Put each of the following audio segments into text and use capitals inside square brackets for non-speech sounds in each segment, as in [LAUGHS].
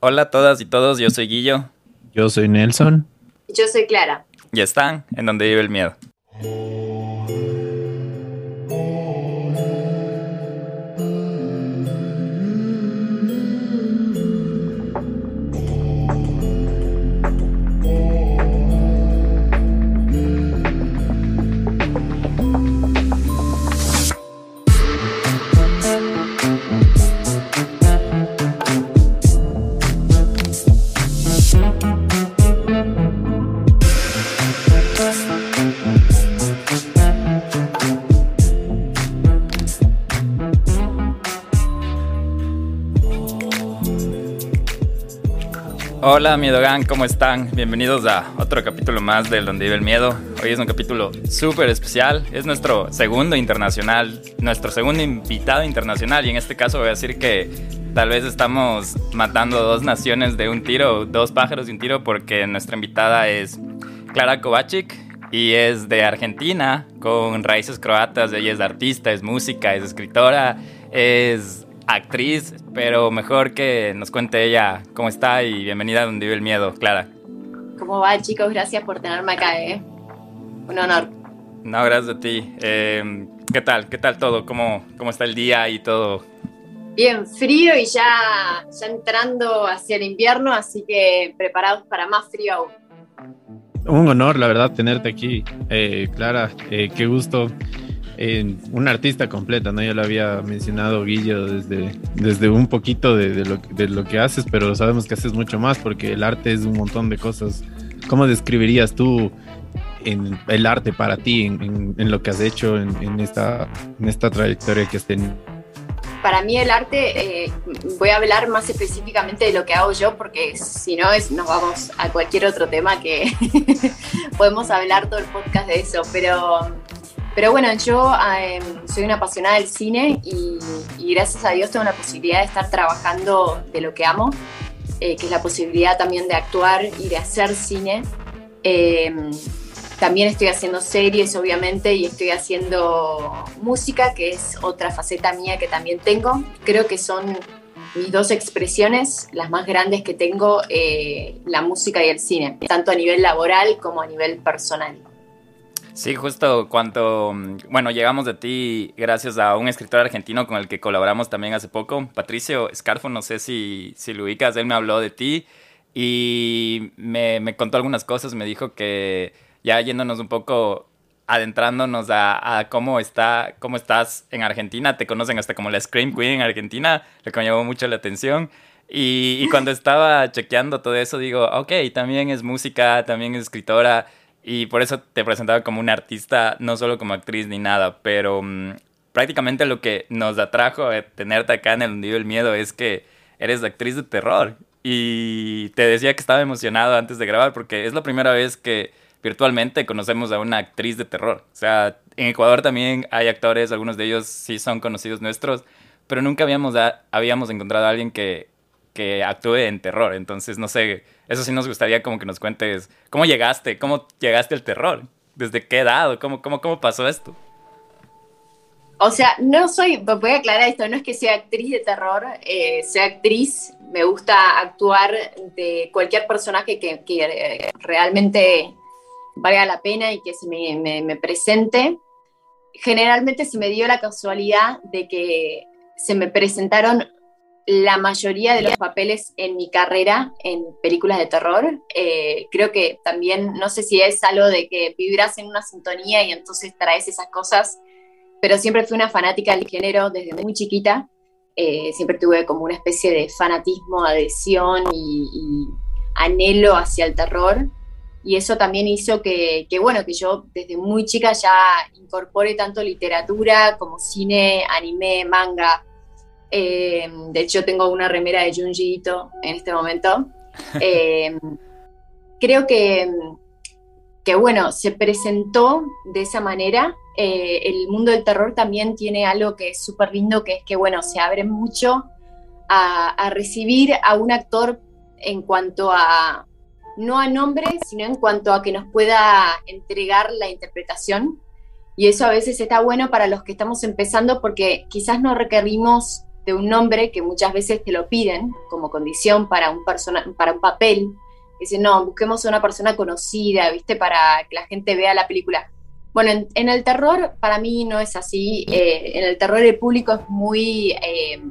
Hola a todas y todos, yo soy Guillo. Yo soy Nelson. Yo soy Clara. Y están en donde vive el miedo. Hola Miedogan, ¿cómo están? Bienvenidos a otro capítulo más del Donde vive el miedo. Hoy es un capítulo súper especial, es nuestro segundo internacional, nuestro segundo invitado internacional y en este caso voy a decir que tal vez estamos matando dos naciones de un tiro, dos pájaros de un tiro porque nuestra invitada es Clara Kovacic y es de Argentina con raíces croatas, ella es artista, es música, es escritora, es actriz, pero mejor que nos cuente ella cómo está y bienvenida a Donde vive el miedo, Clara. ¿Cómo va, chicos? Gracias por tenerme acá, ¿eh? Un honor. No, gracias a ti. Eh, ¿Qué tal? ¿Qué tal todo? ¿Cómo, ¿Cómo está el día y todo? Bien, frío y ya, ya entrando hacia el invierno, así que preparados para más frío aún. Un honor, la verdad, tenerte aquí, eh, Clara. Eh, qué gusto una artista completa, ¿no? Ya lo había mencionado Guillo desde, desde un poquito de, lo, de, lo, que haces, pero sabemos que haces mucho más porque el arte es un montón de cosas. ¿Cómo describirías tú en el arte para ti, en, en, lo que has hecho en, esta, en esta trayectoria que has tenido? Para mí el arte, eh, voy a hablar más específicamente de lo que hago yo, porque si no es, nos vamos a cualquier otro tema que [LAUGHS] podemos hablar todo el podcast de eso, pero pero bueno, yo em, soy una apasionada del cine y, gracias a Dios tengo la posibilidad de estar trabajando de lo que amo, eh, que es la posibilidad también de actuar y de hacer cine. Em, también estoy haciendo series, obviamente, y estoy haciendo música, que es otra faceta mía que también tengo. Creo que son mis dos expresiones, las más grandes que tengo, eh, la música y el cine, tanto a nivel laboral como a nivel personal. Sí, justo cuando, bueno, llegamos de ti gracias a un escritor argentino con el que colaboramos también hace poco, Patricio Escarfo, no sé si, si lo ubicas, él me habló de ti y me, me contó algunas cosas, me dijo que ya yéndonos un poco adentrándonos a, a, cómo está cómo estás en Argentina, te conocen hasta como la Scream Queen en Argentina, lo que me llamó mucho la atención. Y, y cuando estaba chequeando todo eso, digo, ok, también es música, también es escritora, y por eso te presentaba como una artista, no solo como actriz ni nada, pero mm, prácticamente lo que nos atrajo a tenerte acá en el hundido del miedo es que eres actriz de terror. Y te decía que estaba emocionado antes de grabar porque es la primera vez que virtualmente conocemos a una actriz de terror. O sea, en Ecuador también hay actores, algunos de ellos sí son conocidos nuestros, pero nunca habíamos, habíamos encontrado a alguien que, que actúe en terror. Entonces, no sé, eso sí nos gustaría como que nos cuentes cómo llegaste, cómo llegaste al terror, desde qué edad, cómo, cómo, cómo pasó esto. O sea, no soy, voy a aclarar esto, no es que sea actriz de terror, eh, soy actriz, me gusta actuar de cualquier personaje que, eh, realmente valga la pena y que se me presente. Generalmente se me dio la casualidad de que se me presentaron la mayoría de los papeles en mi carrera en películas de terror. Eh, creo que también, no sé si es algo de que vibras en una sintonía y entonces traes esas cosas, pero siempre fui una fanática del género desde muy chiquita. Eh, siempre tuve como una especie de fanatismo, adhesión y, anhelo hacia el terror. Y eso también hizo que, que, bueno, que yo desde muy chica ya incorpore tanto literatura como cine, anime, manga, eh, de hecho, tengo una remera de Junji Ito en este momento. [LAUGHS] Eh, creo que, que, bueno, se presentó de esa manera. Eh, el mundo del terror también tiene algo que es súper lindo, que es que, bueno, se abre mucho a, a recibir a un actor en cuanto a, no a nombre, sino en cuanto a que nos pueda entregar la interpretación. Y eso a veces está bueno para los que estamos empezando porque quizás no requerimos de un nombre que muchas veces te lo piden como condición para un, persona, para un papel. Dicen, no, busquemos a una persona conocida, ¿viste? Para que la gente vea la película. Bueno, en, el terror para mí no es así. Eh, en el terror el público es muy, eh,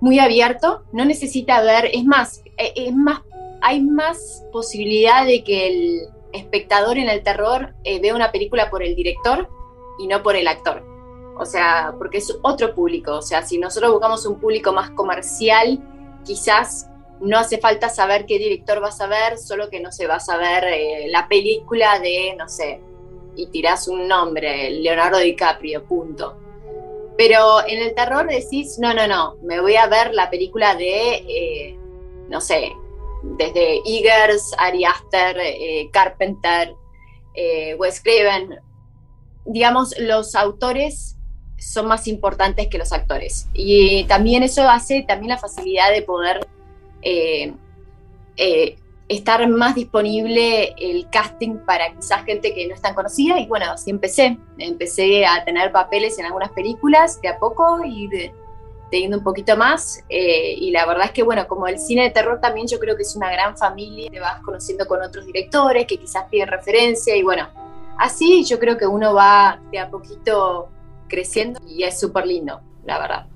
muy abierto, no necesita ver, es más, eh, es más, hay más posibilidad de que el espectador en el terror vea una película por el director y no por el actor. O sea, porque es otro público. O sea, si nosotros buscamos un público más comercial, quizás no hace falta saber qué director vas a ver, solo que no se va a saber la película de, no sé, y tirás un nombre, Leonardo DiCaprio, punto. Pero en el terror decís, no, no, no, me voy a ver la película de, eh, no sé, desde Eggers, Ari Aster, eh, Carpenter, eh, Wes Craven. Digamos, los autores son más importantes que los actores. Y también eso hace también la facilidad de poder estar más disponible el casting para quizás gente que no es tan conocida y bueno, así empecé. Empecé a tener papeles en algunas películas de a poco y teniendo un poquito más eh, y la verdad es que bueno, como el cine de terror también yo creo que es una gran familia, te vas conociendo con otros directores que quizás piden referencia y bueno, así yo creo que uno va de a poquito creciendo y es súper lindo, la verdad.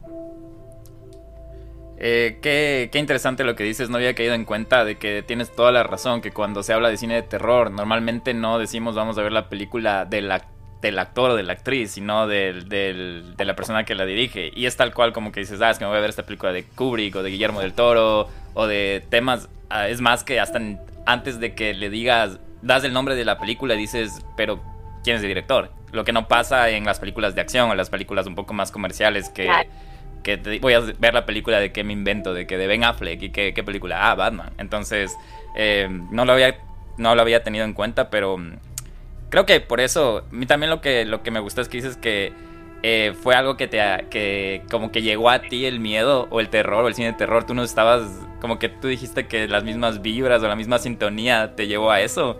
Eh, qué, interesante lo que dices, no había caído en cuenta de que tienes toda la razón, que cuando se habla de cine de terror, normalmente no decimos vamos a ver la película del actor o de la actriz, sino del, de la persona que la dirige. Y es tal cual como que dices, ah, es que me voy a ver esta película de Kubrick o de Guillermo del Toro o de temas, ah, es más que hasta antes de que le digas, das el nombre de la película, dices, pero ¿quién es el director? Lo que no pasa en las películas de acción o las películas un poco más comerciales que que voy a ver la película de qué me invento, de que de Ben Affleck y qué, qué película, ah, Batman. Entonces, eh, no, lo había, no lo había tenido en cuenta, pero mm, creo que por eso, a mí también lo que, lo que me gusta es que dices que eh, fue algo que te, que como que llegó a ti el miedo o el terror o el cine de terror, tú no estabas, como que tú dijiste que las mismas vibras o la misma sintonía te llevó a eso.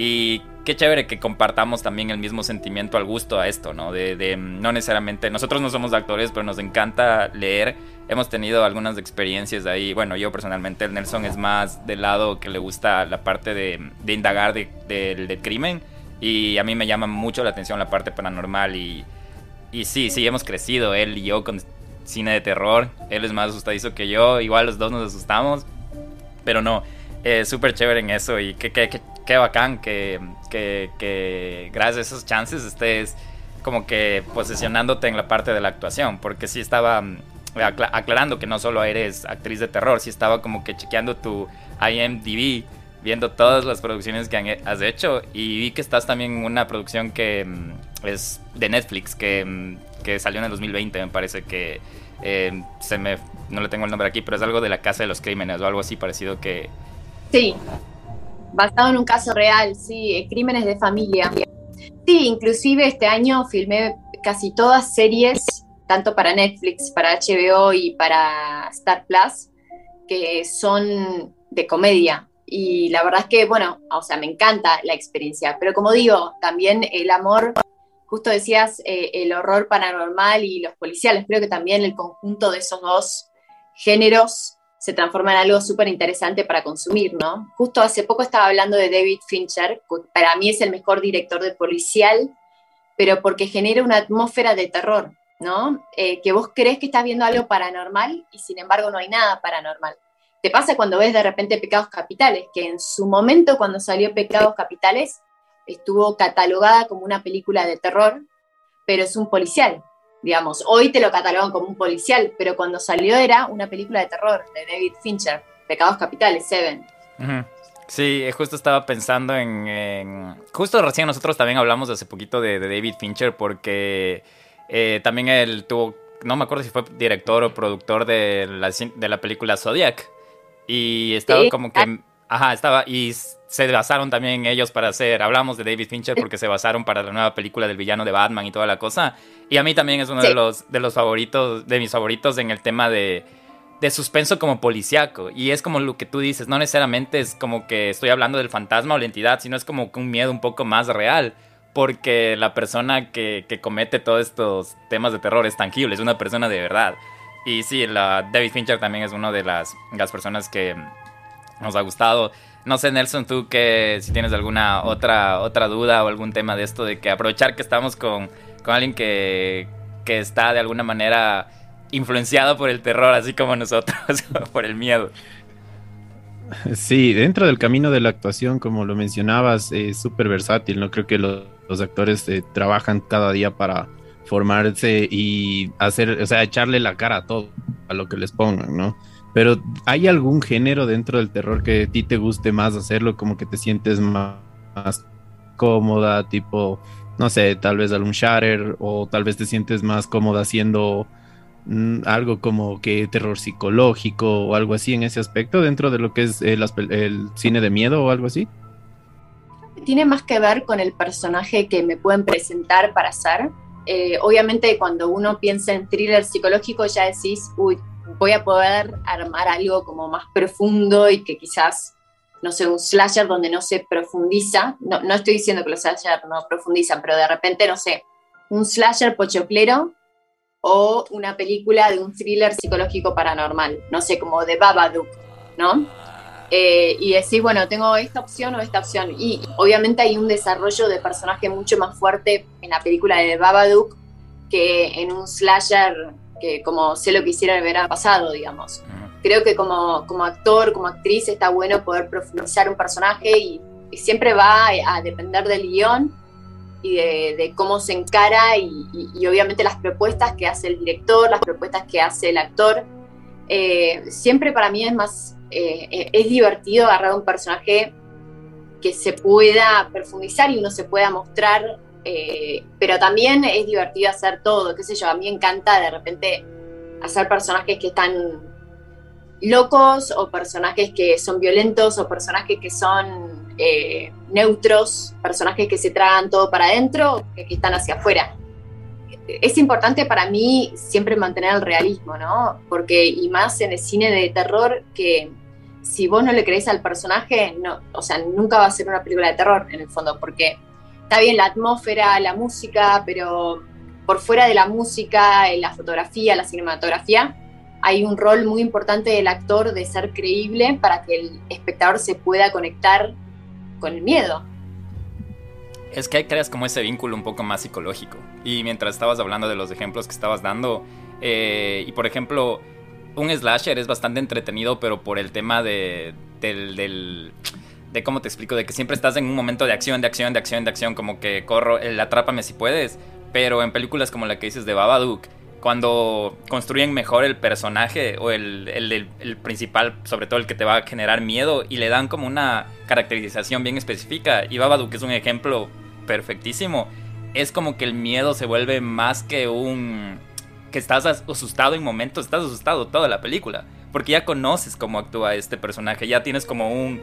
Y qué chévere que compartamos también el mismo sentimiento al gusto a esto, ¿no? De, no necesariamente, nosotros no somos actores, pero nos encanta leer. Hemos tenido algunas experiencias ahí. Bueno, yo personalmente, el Nelson es más del lado que le gusta la parte de, indagar del crimen. Y a mí me llama mucho la atención la parte paranormal. Y, y sí, sí, hemos crecido, él y yo, con cine de terror. Él es más asustadizo que yo. Igual los dos nos asustamos. Pero no, es súper chévere en eso. Y qué, qué, qué bacán que, que, gracias a esos chances estés como que posicionándote en la parte de la actuación, porque sí estaba mm, aclarando que no solo eres actriz de terror, sí estaba como que chequeando tu IMDb, viendo todas las producciones que has hecho y vi que estás también en una producción que mm, es de Netflix, que, mm, que salió en el 2020, me parece que eh, se me, no le tengo el nombre aquí, pero es algo de la Casa de los Crímenes o algo así parecido que... Sí, Basado en un caso real, sí, eh, crímenes de familia. Sí, inclusive este año filmé casi todas series, tanto para Netflix, para HBO y para Star Plus, que son de comedia. Y la verdad es que, bueno, o sea, me encanta la experiencia. Pero como digo, también el amor, justo decías, eh, el horror paranormal y los policiales, creo que también el conjunto de esos dos géneros se transforma en algo súper interesante para consumir, ¿no? Justo hace poco estaba hablando de David Fincher, para mí es el mejor director de policial, pero porque genera una atmósfera de terror, ¿no? Eh, que vos crees que estás viendo algo paranormal y sin embargo no hay nada paranormal. Te pasa cuando ves de repente Pecados Capitales, que en su momento cuando salió Pecados Capitales estuvo catalogada como una película de terror, pero es un policial, digamos. Hoy te lo catalogan como un policial, pero cuando salió era una película de terror de David Fincher, Pecados Capitales, Seven. Sí, eh, justo estaba pensando en, Justo recién nosotros también hablamos hace poquito de, David Fincher porque eh, también él tuvo... No me acuerdo si fue director o productor de la, de la película Zodiac. Y estaba como que... Ajá, estaba... Y se basaron también ellos para hacer, hablamos de David Fincher porque se basaron para la nueva película del villano de Batman y toda la cosa. Y a mí también es uno de los de los favoritos, de mis favoritos en el tema de, de suspenso como policiaco. Y es como lo que tú dices, no necesariamente es como que estoy hablando del fantasma o la entidad, sino es como un miedo un poco más real. Porque la persona que, que comete todos estos temas de terror es tangible, es una persona de verdad. Y sí, la, David Fincher también es una de las, las personas que nos ha gustado. No sé, Nelson, tú que si tienes alguna otra, otra duda o algún tema de esto, de que aprovechar que estamos con, con alguien que, que está de alguna manera influenciado por el terror, así como nosotros, [LAUGHS] por el miedo. Sí, dentro del camino de la actuación, como lo mencionabas, es súper versátil, ¿no? Creo que los, actores eh, trabajan cada día para formarse y hacer, o sea, echarle la cara a todo, a lo que les pongan, ¿no? Pero ¿hay algún género dentro del terror que a ti te guste más hacerlo, como que te sientes más, cómoda, tipo, no sé, tal vez algún shatter, o tal vez te sientes más cómoda haciendo Mm, algo como que terror psicológico o algo así en ese aspecto dentro de lo que es el, cine de miedo o algo así? Tiene más que ver con el personaje que me pueden presentar para hacer. Eh, obviamente cuando uno piensa en thriller psicológico ya decís, uy, voy a poder armar algo como más profundo y que quizás, no sé, un slasher donde no se profundiza. No, no estoy diciendo que los slasher no profundizan, pero de repente, no sé, un slasher pochoclero o una película de un thriller psicológico paranormal, no sé, como de Babadook, ¿no? Eh, y decir, bueno, tengo esta opción o esta opción. Y obviamente hay un desarrollo de personaje mucho más fuerte en la película de Babadook que en un slasher que como sé lo que hicieron el verano pasado, digamos. Creo que como, como actor, como actriz, está bueno poder profundizar un personaje y, y siempre va a depender del guion y de, cómo se encara y, obviamente las propuestas que hace el director, las propuestas que hace el actor. Eh, siempre para mí es más, eh, es divertido agarrar un personaje que se pueda profundizar y uno se pueda mostrar, eh, pero también es divertido hacer todo, qué sé yo, a mí me encanta de repente hacer personajes que están locos o personajes que son violentos o personajes que son eh, neutros, personajes que se tragan todo para adentro, que, que están hacia afuera. Es importante para mí siempre mantener el realismo, ¿no? Porque, y más en el cine de terror, que si vos no le crees al personaje, no, o sea, nunca va a ser una película de terror en el fondo, porque está bien la atmósfera, la música, pero por fuera de la música, la fotografía, la cinematografía, hay un rol muy importante del actor de ser creíble para que el espectador se pueda conectar con el miedo. Es que creas como ese vínculo un poco más psicológico. Y mientras estabas hablando de los ejemplos que estabas dando, eh, y por ejemplo, un slasher es bastante entretenido, pero por el tema de, del, del, de cómo te explico, de que siempre estás en un momento de acción, de acción, de acción, de acción, como que corro, el atrápame si puedes. Pero en películas como la que dices de Babadook, cuando construyen mejor el personaje o el, el, principal, sobre todo el que te va a generar miedo, y le dan como una caracterización bien específica. Y Babadook es un ejemplo perfectísimo. Es como que el miedo se vuelve más que un... que estás asustado en momentos, estás asustado toda la película. Porque ya conoces cómo actúa este personaje, ya tienes como un,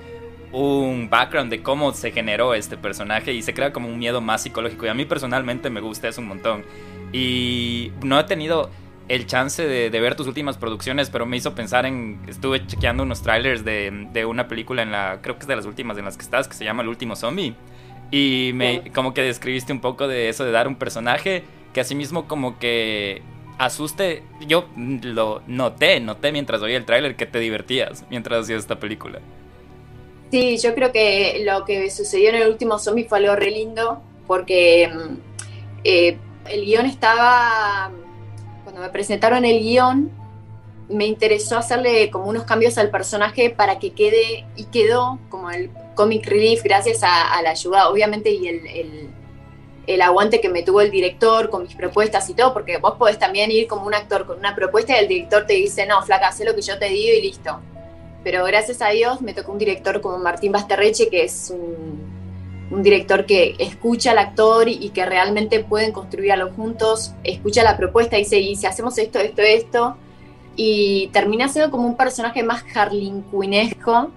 un background de cómo se generó este personaje y se crea como un miedo más psicológico. Y a mí personalmente me gusta eso un montón. Y no he tenido el chance de, ver tus últimas producciones, pero me hizo pensar en. Estuve chequeando unos trailers de, una película en la. Creo que es de las últimas en las que estás, que se llama El último zombie. Y me como que describiste un poco de eso de dar un personaje que asimismo como que asuste. Yo lo noté, noté mientras oía el tráiler que te divertías mientras hacías esta película. Sí, yo creo que lo que sucedió en el último zombie fue algo re lindo porque mm, eh, el guion estaba, cuando me presentaron el guion, me interesó hacerle como unos cambios al personaje para que quede, y quedó como el comic relief gracias a, la ayuda, obviamente, y el, el, aguante que me tuvo el director con mis propuestas y todo, porque vos podés también ir como un actor con una propuesta y el director te dice, no, flaca, haz lo que yo te digo y listo. Pero gracias a Dios me tocó un director como Martín Basterreche, que es un un director que escucha al actor y, que realmente pueden construir algo juntos, escucha la propuesta y dice, y si hacemos esto, esto, esto, y termina siendo como un personaje más harlincuinesco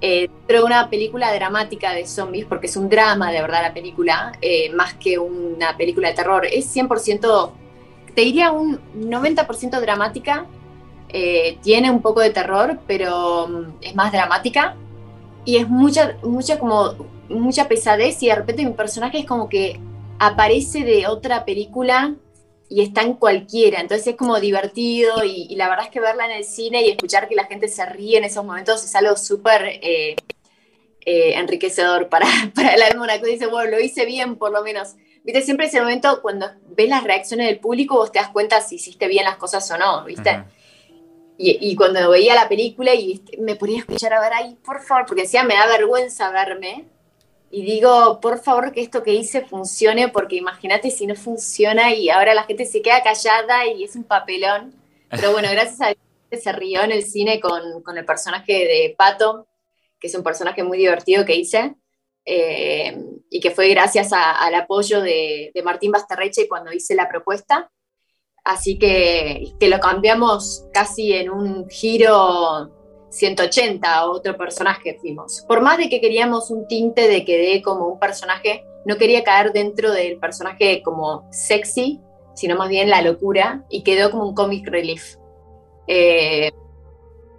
eh, dentro de una película dramática de zombies, porque es un drama de verdad la película, eh, más que una película de terror. Es 100%, te diría un 90% dramática, eh, tiene un poco de terror, pero mm, es más dramática y es mucha, mucha como mucha pesadez y de repente mi personaje es como que aparece de otra película y está en cualquiera, entonces es como divertido y, la verdad es que verla en el cine y escuchar que la gente se ríe en esos momentos es algo súper eh, eh, enriquecedor para, [LAUGHS] para el alma, una dice, bueno, lo hice bien por lo menos. Viste, siempre ese momento cuando ves las reacciones del público vos te das cuenta si hiciste bien las cosas o no, ¿viste? Y, cuando veía la película y me ponía a escuchar a ver ahí, por favor, porque decía, me da vergüenza verme, y digo, por favor que esto que hice funcione, porque imagínate si no funciona y ahora la gente se queda callada y es un papelón. Pero bueno, [LAUGHS] gracias a Dios se rió en el cine con, con el personaje de Pato, que es un personaje muy divertido que hice, eh, y que fue gracias al apoyo de, de Martín Basterreche cuando hice la propuesta. Así que, que lo cambiamos casi en un giro 180 a otro personaje fuimos. Por más de que queríamos un tinte de que dé como un personaje, no quería caer dentro del personaje como sexy, sino más bien la locura, y quedó como un comic relief. Eh,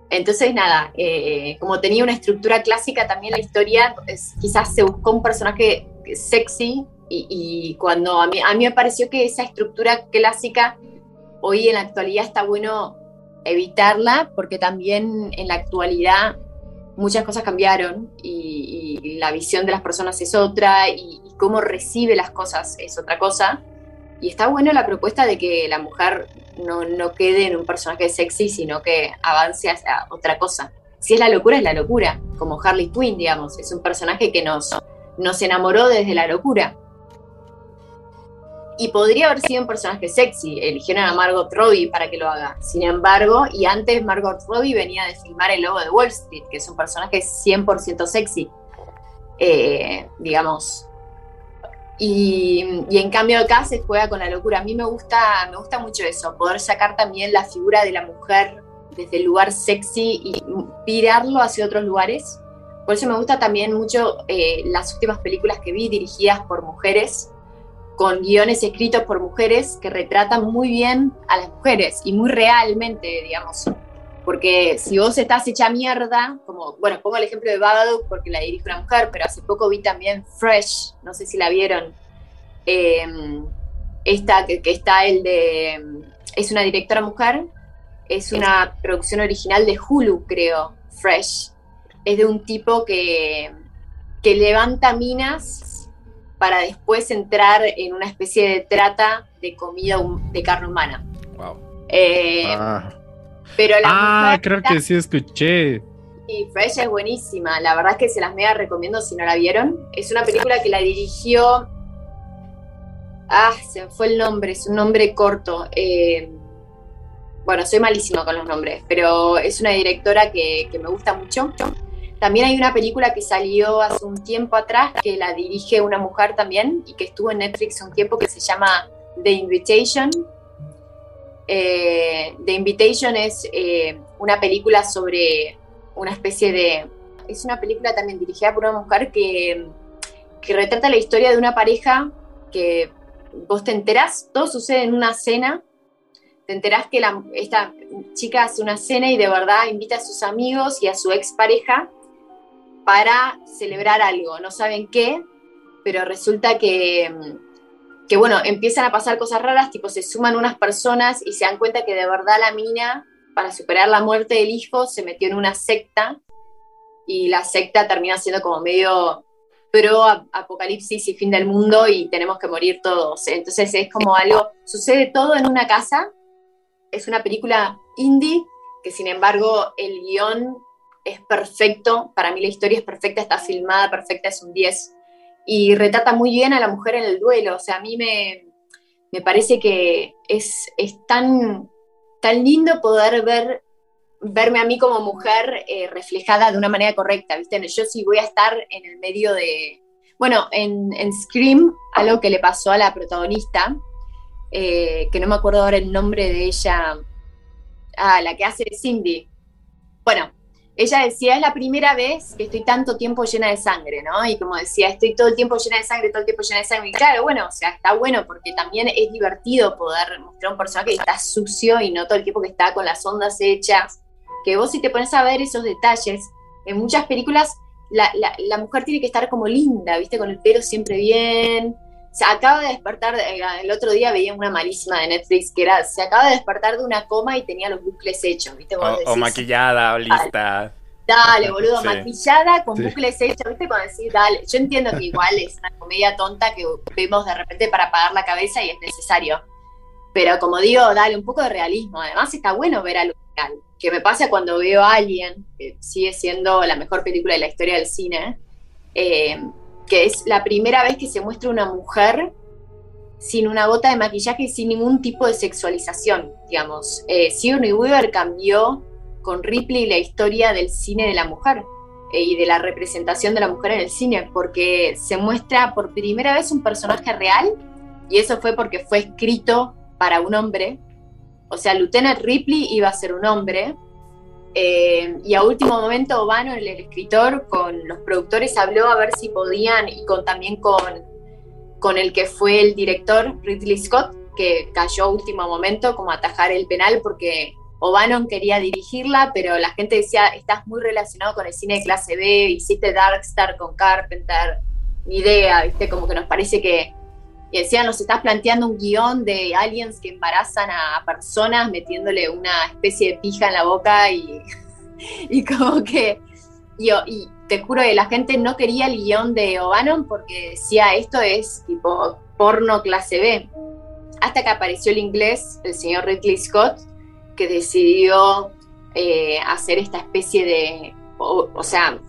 entonces, nada, eh, como tenía una estructura clásica también la historia, quizás se buscó un personaje sexy y, cuando a mí, a mí me pareció que esa estructura clásica hoy en la actualidad está bueno evitarla porque también en la actualidad muchas cosas cambiaron y, la visión de las personas es otra y, cómo recibe las cosas es otra cosa. Y está bueno la propuesta de que la mujer no, no quede en un personaje sexy, sino que avance hacia otra cosa. Si es la locura, es la locura, como Harley Quinn, digamos, es un personaje que nos, nos enamoró desde la locura y podría haber sido un personaje sexy. Eligieron a Margot Robbie para que lo haga. Sin embargo, y antes Margot Robbie venía de filmar El Lobo de Wall Street, que es un personaje 100% sexy, eh, digamos. Y, en cambio acá se juega con la locura. A mí me gusta, me gusta mucho eso, poder sacar también la figura de la mujer desde el lugar sexy y pirarlo hacia otros lugares. Por eso me gusta también mucho eh, las últimas películas que vi dirigidas por mujeres con guiones escritos por mujeres que retratan muy bien a las mujeres y muy realmente, digamos. Porque si vos estás hecha mierda, como, bueno, pongo el ejemplo de Babadook porque la dirige una mujer, pero hace poco vi también Fresh, no sé si la vieron. Em, esta, que, que, está el de. Es una directora mujer, es una producción original de Hulu, creo, Fresh. Es de un tipo que, que levanta minas para después entrar en una especie de trata de comida de carne humana. Wow. Eh, ah. Pero la ah, creo que sí escuché. Y Fresh es buenísima, la verdad es que se las mega recomiendo si no la vieron. Es una película que la dirigió. Ah, se fue el nombre, es un nombre corto. Eh, bueno, soy malísima con los nombres, pero es una directora que, que me gusta mucho. También hay una película que salió hace un tiempo atrás que la dirige una mujer también y que estuvo en Netflix un tiempo que se llama The Invitation. Eh, The Invitation es eh, una película sobre una especie de... Es una película también dirigida por una mujer que, retrata la historia de una pareja que vos te enterás, todo sucede en una cena, te enterás que esta chica hace una cena y de verdad invita a sus amigos y a su expareja para celebrar algo, no saben qué, pero resulta que, que, bueno, empiezan a pasar cosas raras, tipo se suman unas personas y se dan cuenta que de verdad la mina, para superar la muerte del hijo, se metió en una secta y la secta termina siendo como medio pro apocalipsis y fin del mundo y tenemos que morir todos. Entonces es como algo, sucede todo en una casa, es una película indie que sin embargo el guion es perfecto, para mí la historia es perfecta, está filmada perfecta, es un 10, y retrata muy bien a la mujer en el duelo, o sea, a mí me, me parece que es, es tan, tan lindo poder ver verme a mí como mujer eh, reflejada de una manera correcta, ¿viste? Yo sí voy a estar en el medio de... Bueno, en, en Scream, algo que le pasó a la protagonista, eh, que no me acuerdo ahora el nombre de ella, a la que hace Cindy. Bueno, ella decía, es la primera vez que estoy tanto tiempo llena de sangre, ¿no? Y como decía, estoy todo el tiempo llena de sangre, todo el tiempo llena de sangre. Y claro, bueno, o sea, está bueno porque también es divertido poder mostrar un personaje que está sucio y no todo el tiempo que está con las ondas hechas. Que vos si te pones a ver esos detalles, en muchas películas la, mujer tiene que estar como linda, ¿viste? Con el pelo siempre bien, se acaba de despertar, eh, el otro día veía una malísima de Netflix que era, se acaba de despertar de una coma y tenía los bucles hechos, ¿viste? o, maquillada o lista. Dale, boludo, maquillada con bucles hechos, ¿viste? Cuando decís, dale, yo entiendo que igual es una comedia tonta que vemos de repente para apagar la cabeza y es necesario. Pero como digo, dale, un poco de realismo. Además está bueno ver algo real. Que me pasa cuando veo a alguien, que sigue siendo la mejor película de la historia del cine, eh, que es la primera vez que se muestra una mujer sin una gota de maquillaje y sin ningún tipo de sexualización, digamos. Eh, Sigourney Weaver cambió con Ripley la historia del cine de la mujer eh, y de la representación de la mujer en el cine, porque se muestra por primera vez un personaje real, y eso fue porque fue escrito para un hombre. O sea, Lieutenant Ripley iba a ser un hombre, eh, y a último momento, Obano, el, escritor, con los productores habló a ver si podían, y con, también con, con el que fue el director, Ridley Scott, que cayó a último momento como atajar el penal porque O'Bannon quería dirigirla, pero la gente decía, estás muy relacionado con el cine de clase B, hiciste Darkstar con Carpenter, ni idea, ¿viste? Como que nos parece que, decían, nos estás planteando un guion de aliens que embarazan a personas metiéndole una especie de pija en la boca y, [LAUGHS] y como que, y, y, te juro que la gente no quería el guion de O'Bannon porque decía, esto es tipo porno clase B. Hasta que apareció el inglés, el señor Ridley Scott, que decidió eh, hacer esta especie de, o, sea,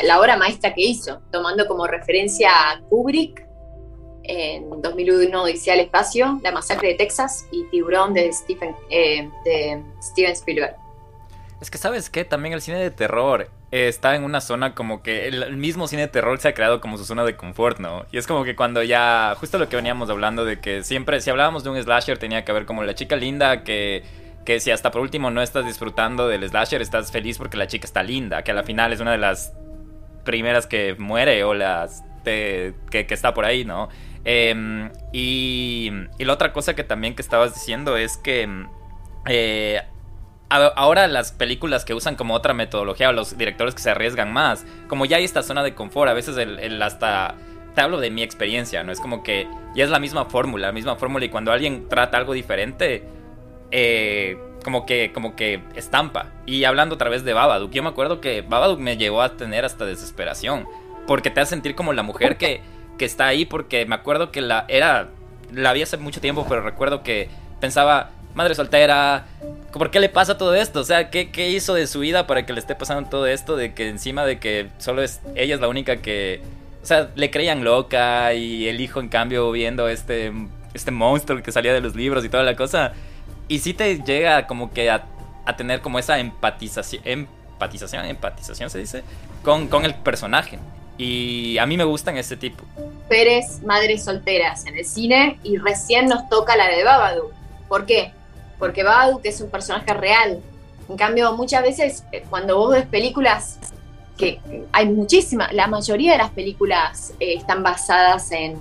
la obra maestra que hizo, tomando como referencia a Kubrick en 2001 Odisea al Espacio, La Masacre de Texas y Tiburón de, Stephen, eh, Steven Spielberg. Es que sabes qué, también el cine de terror está en una zona como que el, mismo cine de terror se ha creado como su zona de confort, ¿no? Y es como que cuando ya, justo lo que veníamos hablando de que siempre, si hablábamos de un slasher, tenía que haber como la chica linda que, que si hasta por último no estás disfrutando del slasher, estás feliz porque la chica está linda, que a la final es una de las primeras que muere o las que, que está por ahí, ¿no? Em, y, la otra cosa que también que estabas diciendo es que eh, ahora las películas que usan como otra metodología o los directores que se arriesgan más, como ya hay esta zona de confort, a veces el, hasta... Te hablo de mi experiencia, ¿no? Es como que ya es la misma fórmula, la misma fórmula y cuando alguien trata algo diferente, eh, como que, como que estampa. Y hablando otra vez de Babadook, yo me acuerdo que Babadook me llevó a tener hasta desesperación, porque te hace sentir como la mujer que que está ahí porque me acuerdo que la era la vi hace mucho tiempo, pero recuerdo que pensaba, madre soltera, ¿por qué le pasa todo esto? O sea, ¿qué, ¿qué, hizo de su vida para que le esté pasando todo esto? De que encima de que solo es ella es la única que, o sea, le creían loca y el hijo en cambio viendo este, este monstruo que salía de los libros y toda la cosa. Y sí te llega como que a, a tener como esa empatización, empatización, empatización se dice, con, con el personaje. Y a mí me gustan ese tipo. Pérez, madres solteras en el cine y recién nos toca la de Babadook. ¿Por qué? Porque Babadook es un personaje real. En cambio, muchas veces eh, cuando vos ves películas, que hay muchísimas, la mayoría de las películas eh, están basadas en,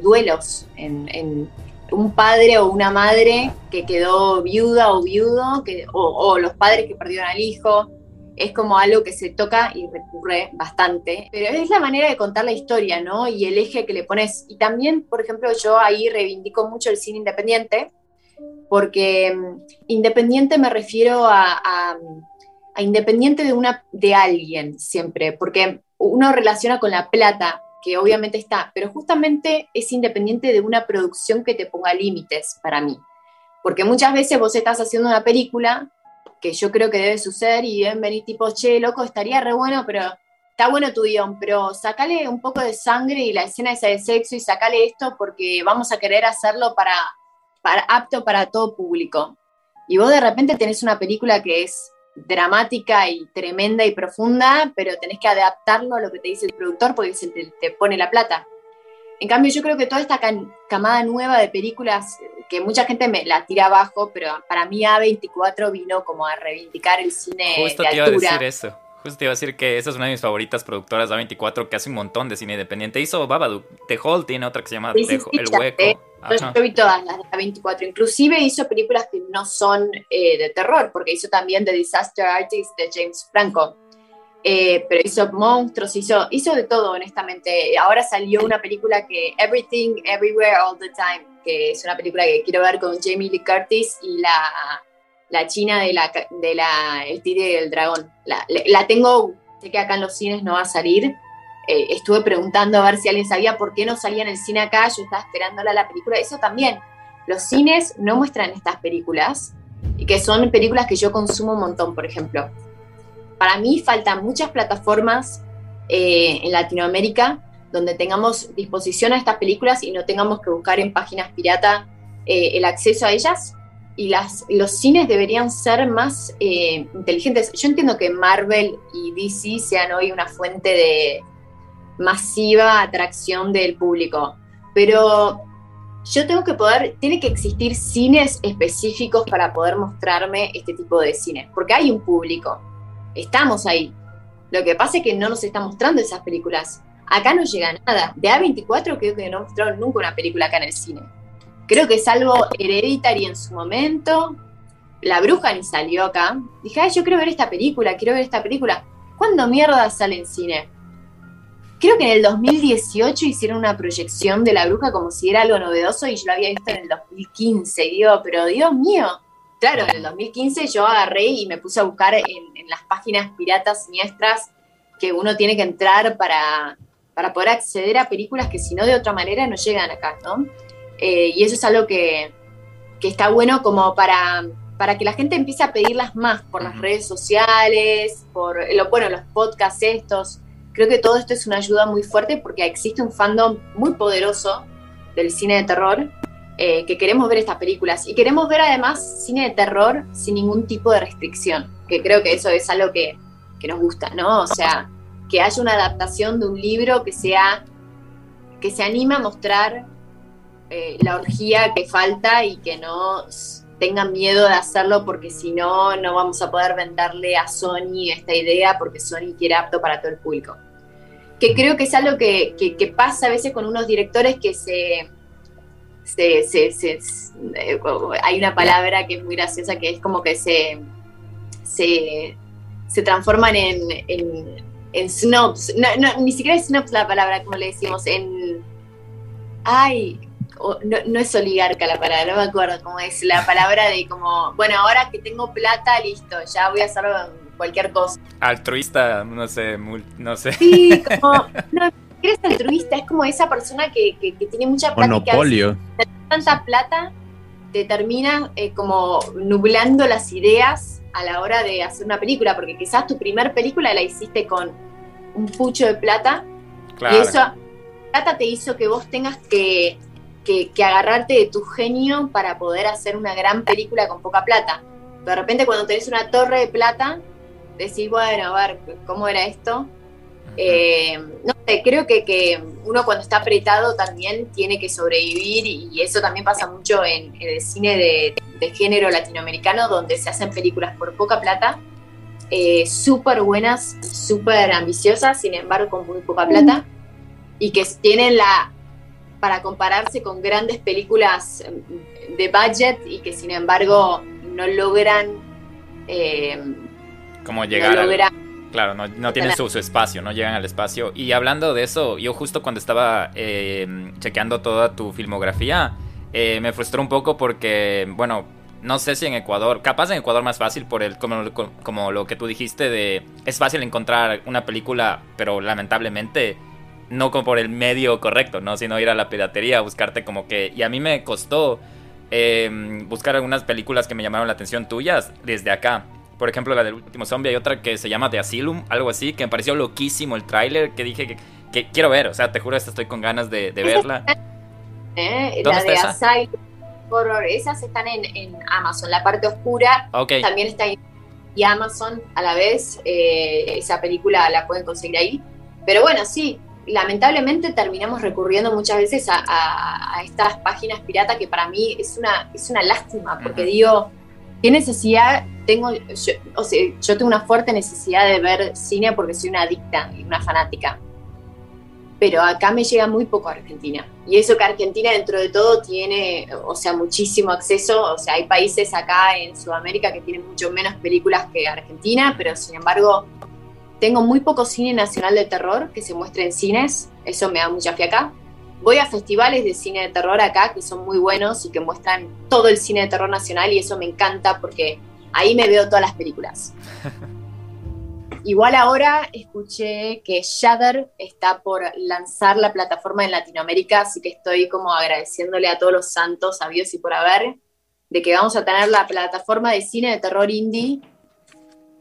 duelos, en, en, un padre o una madre que quedó viuda o viudo, que, o los padres que perdieron al hijo es como algo que se toca y recurre bastante, pero es la manera de contar la historia, ¿no? Y el eje que le pones. Y también, por ejemplo, yo ahí reivindico mucho el cine independiente, porque mm, independiente me refiero a, independiente de, una, de alguien siempre, porque uno relaciona con la plata, que obviamente está, pero justamente es independiente de una producción que te ponga límites para mí. Porque muchas veces vos estás haciendo una película que yo creo que debe suceder y deben venir tipo, che, loco, estaría re bueno, pero está bueno tu guion, pero sacale un poco de sangre y la escena esa de sexo y sacale esto porque vamos a querer hacerlo para, para apto para todo público. Y vos de repente tenés una película que es dramática y tremenda y profunda, pero tenés que adaptarlo a lo que te dice el productor porque se te, te pone la plata. En cambio, yo creo que toda esta camada nueva de películas que mucha gente me la tira abajo, pero para mí A24 vino como a reivindicar el cine Justo de te iba a decir eso. Justo te iba a decir que esa es una de mis favoritas productoras A24 que hace un montón de cine independiente. Hizo Babadook. The Hall tiene otra que se llama El Hueco. Yo vi todas las de A24. Inclusive hizo películas que no son eh, de terror, porque hizo también The Disaster Artist de James Franco. Eh, pero hizo monstruos, hizo, hizo de todo, honestamente. Ahora salió una película que Everything, Everywhere, All the Time, es una película que quiero ver con Jamie Lee Curtis y la, la china de la, de la El Tigre y el Dragón. La, la, tengo, sé que acá en los cines no va a salir. Eh, estuve preguntando a ver si alguien sabía por qué no salía en el cine acá. Yo estaba esperándola la película. Eso también. Los cines no muestran estas películas y que son películas que yo consumo un montón, por ejemplo para mí faltan muchas plataformas eh, en Latinoamérica donde tengamos disposición a estas películas y no tengamos que buscar en páginas pirata eh, el acceso a ellas. Y los cines deberían ser más eh, inteligentes. Yo entiendo que Marvel y DC sean hoy una fuente de masiva atracción del público, pero yo tengo que poder, tiene que existir cines específicos para poder mostrarme este tipo de cine, porque hay un público estamos ahí. Lo que pasa es que no nos está mostrando esas películas. Acá no llega nada. De A24 creo que no mostraron nunca una película acá en el cine. Creo que es algo hereditario en su momento. La bruja ni salió acá. Dije, ay, yo quiero ver esta película, quiero ver esta película. ¿Cuándo mierda sale en cine? Creo que en el 2018 hicieron una proyección de la bruja como si era algo novedoso y yo lo había visto en el 2015. Y digo, pero Dios mío, Claro, en el 2015 yo agarré y me puse a buscar en, las páginas piratas siniestras que uno tiene que entrar para, para, poder acceder a películas que si no de otra manera no llegan acá, ¿no? Eh, y eso es algo que, que está bueno como para, para que la gente empiece a pedirlas más por las redes sociales, por lo, bueno, los podcasts estos. Creo que todo esto es una ayuda muy fuerte porque existe un fandom muy poderoso del cine de terror eh, que queremos ver estas películas y queremos ver además cine de terror sin ningún tipo de restricción, que creo que eso es algo que, que nos gusta, ¿no? O sea, que haya una adaptación de un libro que sea que se anime a mostrar eh, la orgía que falta y que no tengan miedo de hacerlo porque si no, no vamos a poder venderle a Sony esta idea porque Sony quiere apto para todo el público. Que creo que es algo que, pasa a veces con unos directores que se, eh, hay una palabra que es muy graciosa que es como que se, se, transforman en, snobs. ni siquiera es snobs la palabra, como le decimos, en... Ay, no, es oligarca la palabra, no me acuerdo cómo es la palabra de como, bueno, ahora que tengo plata, listo, ya voy a hacer cualquier cosa. Altruista, no sé, no sé. Sí, [LAUGHS] como, eres altruista, es como esa persona que, tiene mucha plata. Monopolio. tanta plata, te termina eh, como nublando las ideas a la hora de hacer una película, porque quizás tu primer película la hiciste con un pucho de plata, y eso, plata te hizo que vos tengas que, que, agarrarte de tu genio para poder hacer una gran película con poca plata. De repente cuando tenés una torre de plata, decís, bueno, a ver, ¿cómo era esto? Eh, no sé, creo que, uno cuando está apretado también tiene que sobrevivir y eso también pasa mucho en, el cine de, género latinoamericano, donde se hacen películas por poca plata, eh, súper buenas, súper ambiciosas, sin embargo con muy poca plata, y que tienen la, para compararse con grandes películas de budget y que sin embargo no logran... Eh, como llegar Claro, no, no tienen su, espacio, no llegan al espacio. Y hablando de eso, yo justo cuando estaba eh, chequeando toda tu filmografía, eh, me frustró un poco porque, bueno, no sé si en Ecuador, capaz en Ecuador más fácil por el, como, como lo que tú dijiste de, es fácil encontrar una película, pero lamentablemente no como por el medio correcto, ¿no? Sino ir a la piratería, buscarte como que, y a mí me costó eh, buscar algunas películas que me llamaron la atención tuyas desde acá. Por ejemplo, la del último zombie. Hay otra que se llama The Asylum, algo así, que me pareció loquísimo el tráiler, que dije que, quiero ver. O sea, te juro, esta estoy con ganas de, [LAUGHS] verla. ¿Eh? La de Asylum Horror, esas están en, Amazon. La parte oscura también está en y Amazon a la vez. Eh, esa película la pueden conseguir ahí. Pero bueno, sí, lamentablemente terminamos recurriendo muchas veces a, estas páginas piratas que para mí es una, es una lástima, porque digo, ¿qué necesidad tengo, yo, o sea, yo tengo una fuerte necesidad de ver cine porque soy una adicta y una fanática. Pero acá me llega muy poco a Argentina. Y eso que Argentina dentro de todo tiene, o sea, muchísimo acceso. O sea, hay países acá en Sudamérica que tienen mucho menos películas que Argentina, pero sin embargo tengo muy poco cine nacional de terror que se muestre en cines, eso me da mucha fiaca. Voy a festivales de cine de terror acá que son muy buenos y que muestran todo el cine de terror nacional y eso me encanta porque ahí me veo todas las películas. [LAUGHS] Igual ahora escuché que Shudder está por lanzar la plataforma en Latinoamérica, así que estoy como agradeciéndole a todos los santos, sabios y por haber, de que vamos a tener la plataforma de cine de terror indie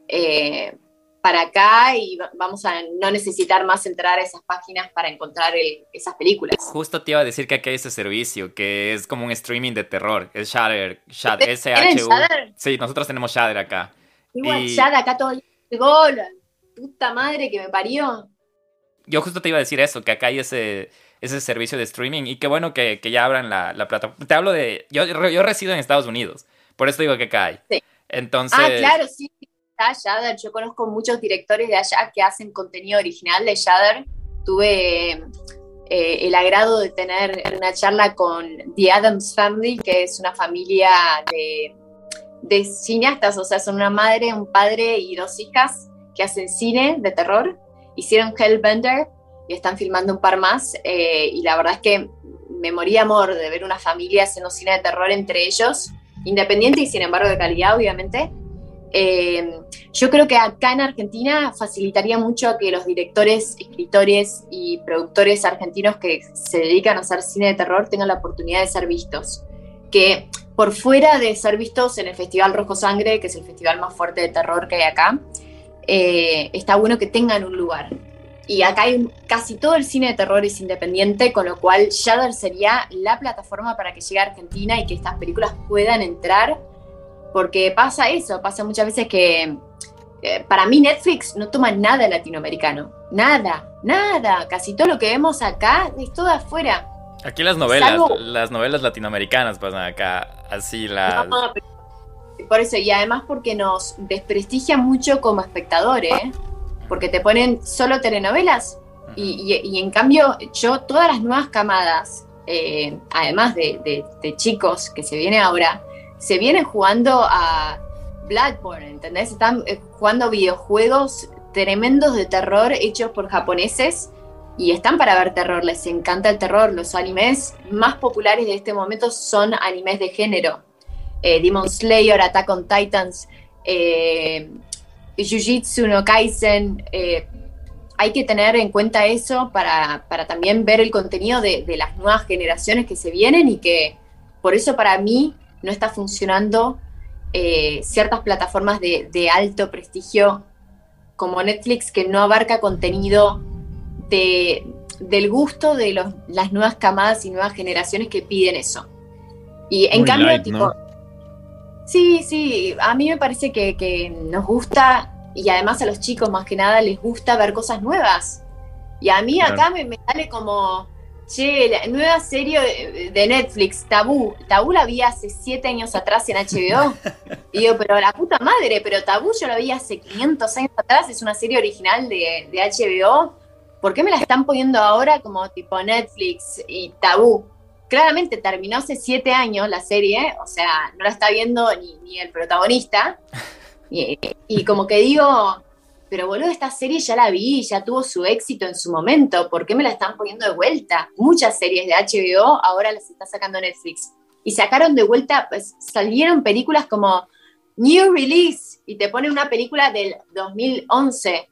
eh, para acá y vamos a no necesitar más entrar a esas páginas para encontrar esas películas. Justo te iba a decir que aquí hay ese servicio que es como un streaming de terror, es Shudder, Shudder, S-H-U. Sí, nosotros tenemos Shudder acá. Igual, y... Shudder acá todo gol, puta madre que me parió. Yo justo te iba a decir eso, que acá hay ese, ese servicio de streaming y qué bueno que, ya abran la, plataforma. Te hablo de, yo, yo resido en Estados Unidos, por eso digo que acá hay. Sí. Entonces... Ah, claro, sí, Shudder. Yo conozco muchos directores de allá que hacen contenido original de Shudder. Tuve eh, el agrado de tener una charla con The Adams Family, que es una familia de, de cineastas, o sea, son una madre, un padre y dos hijas que hacen cine de terror. Hicieron Hellbender y están filmando un par más. Eh, y la verdad es que me moría amor de ver una familia haciendo cine de terror entre ellos, independiente y sin embargo de calidad, obviamente. Eh, yo creo que acá en Argentina facilitaría mucho que los directores, escritores y productores argentinos que se dedican a hacer cine de terror tengan la oportunidad de ser vistos. Que por fuera de ser vistos en el Festival Rojo Sangre, que es el festival más fuerte de terror que hay acá, eh, está bueno que tengan un lugar. Y acá hay casi todo el cine de terror es independiente, con lo cual Shudder sería la plataforma para que llegue a Argentina y que estas películas puedan entrar porque pasa eso, pasa muchas veces que eh, para mí Netflix no toma nada latinoamericano, nada, nada, casi todo lo que vemos acá es todo afuera. Aquí las novelas, las novelas latinoamericanas pasan acá, así las... por eso, y además porque nos desprestigia mucho como espectadores, ¿eh? porque te ponen solo telenovelas, y, en cambio yo todas las nuevas camadas, eh, además de, de chicos que se viene ahora, se vienen jugando a Bloodborne, ¿entendés? Están eh, jugando videojuegos tremendos de terror hechos por japoneses y están para ver terror, les encanta el terror. Los animes más populares de este momento son animes de género. Eh, Demon Slayer, Attack on Titans, eh, Jujutsu no Kaisen. hay que tener en cuenta eso para, también ver el contenido de, de las nuevas generaciones que se vienen y que por eso para mí no está funcionando eh, ciertas plataformas de, alto prestigio como Netflix que no abarca contenido de, del gusto de los, las nuevas camadas y nuevas generaciones que piden eso. Y en cambio, tipo, sí, sí, a mí me parece que, nos gusta y además a los chicos más que nada les gusta ver cosas nuevas. Y a mí acá me, me sale como, Che, la nueva serie de Netflix, Tabú. Tabú la vi hace siete años atrás en HBO. [LAUGHS] Y digo, pero la puta madre, pero Tabú yo la vi hace 500 años atrás, es una serie original de, de HBO. ¿Por qué me la están poniendo ahora como tipo Netflix y Tabú? Claramente terminó hace siete años la serie, o sea, no la está viendo ni, el protagonista. Y, y como que digo, pero boludo, esta serie ya la vi, ya tuvo su éxito en su momento, ¿por qué me la están poniendo de vuelta? Muchas series de HBO ahora las está sacando Netflix. Y sacaron de vuelta, pues salieron películas como New Release y te pone una película del 2011.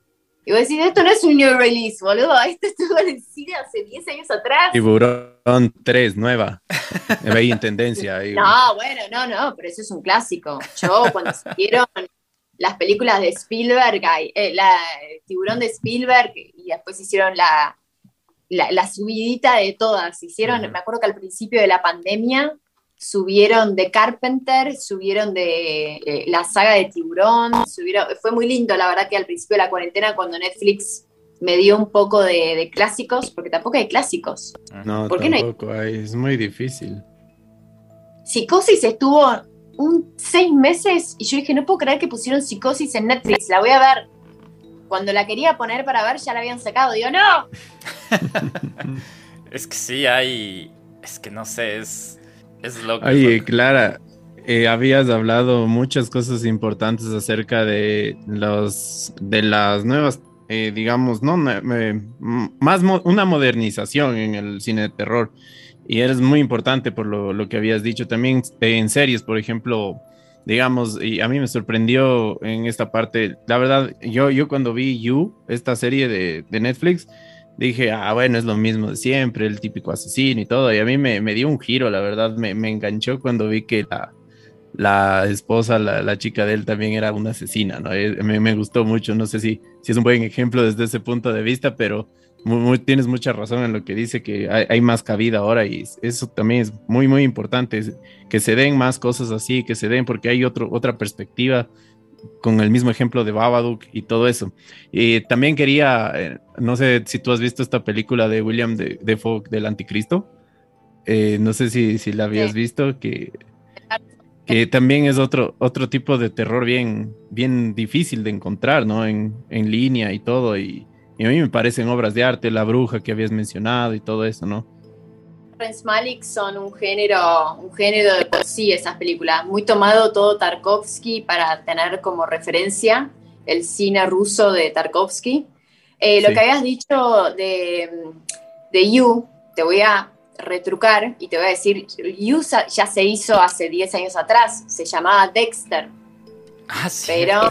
Y vos decís, esto no es un New Release, boludo, [LAUGHS] esto estuvo en el cine hace 10 años atrás. Tiburón 3, nueva. Me veía en tendencia. [LAUGHS] Ahí. No, bueno, no, no, pero eso es un clásico. Yo cuando salieron las películas de Spielberg, eh, la Tiburón de Spielberg, y después hicieron la, la, subidita de todas. Hicieron, me acuerdo que al principio de la pandemia subieron de Carpenter, subieron de eh, la saga de Tiburón, subieron, fue muy lindo, la verdad que al principio de la cuarentena cuando Netflix me dio un poco de, clásicos, porque tampoco hay clásicos. No, tampoco hay? es muy difícil. Psicosis estuvo un seis meses y yo dije, no puedo creer que pusieron Psicosis en Netflix, la voy a ver. Cuando la quería poner para ver ya la habían sacado, digo, no. [LAUGHS] es que sí, hay, es que no sé, es, es. Oye, Clara, eh, habías hablado muchas cosas importantes acerca de los de las nuevas eh, digamos, no, más una modernización en el cine de terror. Y eres muy importante por lo, lo que habías dicho también en series, por ejemplo, digamos, y a mí me sorprendió en esta parte, la verdad, yo, yo cuando vi You, esta serie de, de Netflix, dije, ah, bueno, es lo mismo de siempre, el típico asesino y todo, y a mí me, me dio un giro, la verdad, me, me enganchó cuando vi que la, la esposa, la, la, chica de él también era una asesina, ¿no? Eh, me, me, gustó mucho, no sé si, si es un buen ejemplo desde ese punto de vista, pero tienes mucha razón en lo que dice, que hay, hay, más cabida ahora y eso también es muy, muy importante, que se den más cosas así, que se den porque hay otro, otra perspectiva con el mismo ejemplo de Babadook y todo eso. Y también quería, eh, no sé si tú has visto esta película de William de, Defoe del Anticristo, eh, no sé si, si la habías visto, que que también es otro, otro tipo de terror bien, bien difícil de encontrar, ¿no? En, en línea y todo. Y, y, a mí me parecen obras de arte, La Bruja que habías mencionado y todo eso, ¿no? Prince Malik son un género, un género de por sí esas películas, muy tomado todo Tarkovsky para tener como referencia el cine ruso de Tarkovsky. Eh, lo que habías dicho de, de You, te voy a retrucar y te voy a decir, Usa ya se hizo hace 10 años atrás, se llamaba Dexter. Ah, sí. Pero,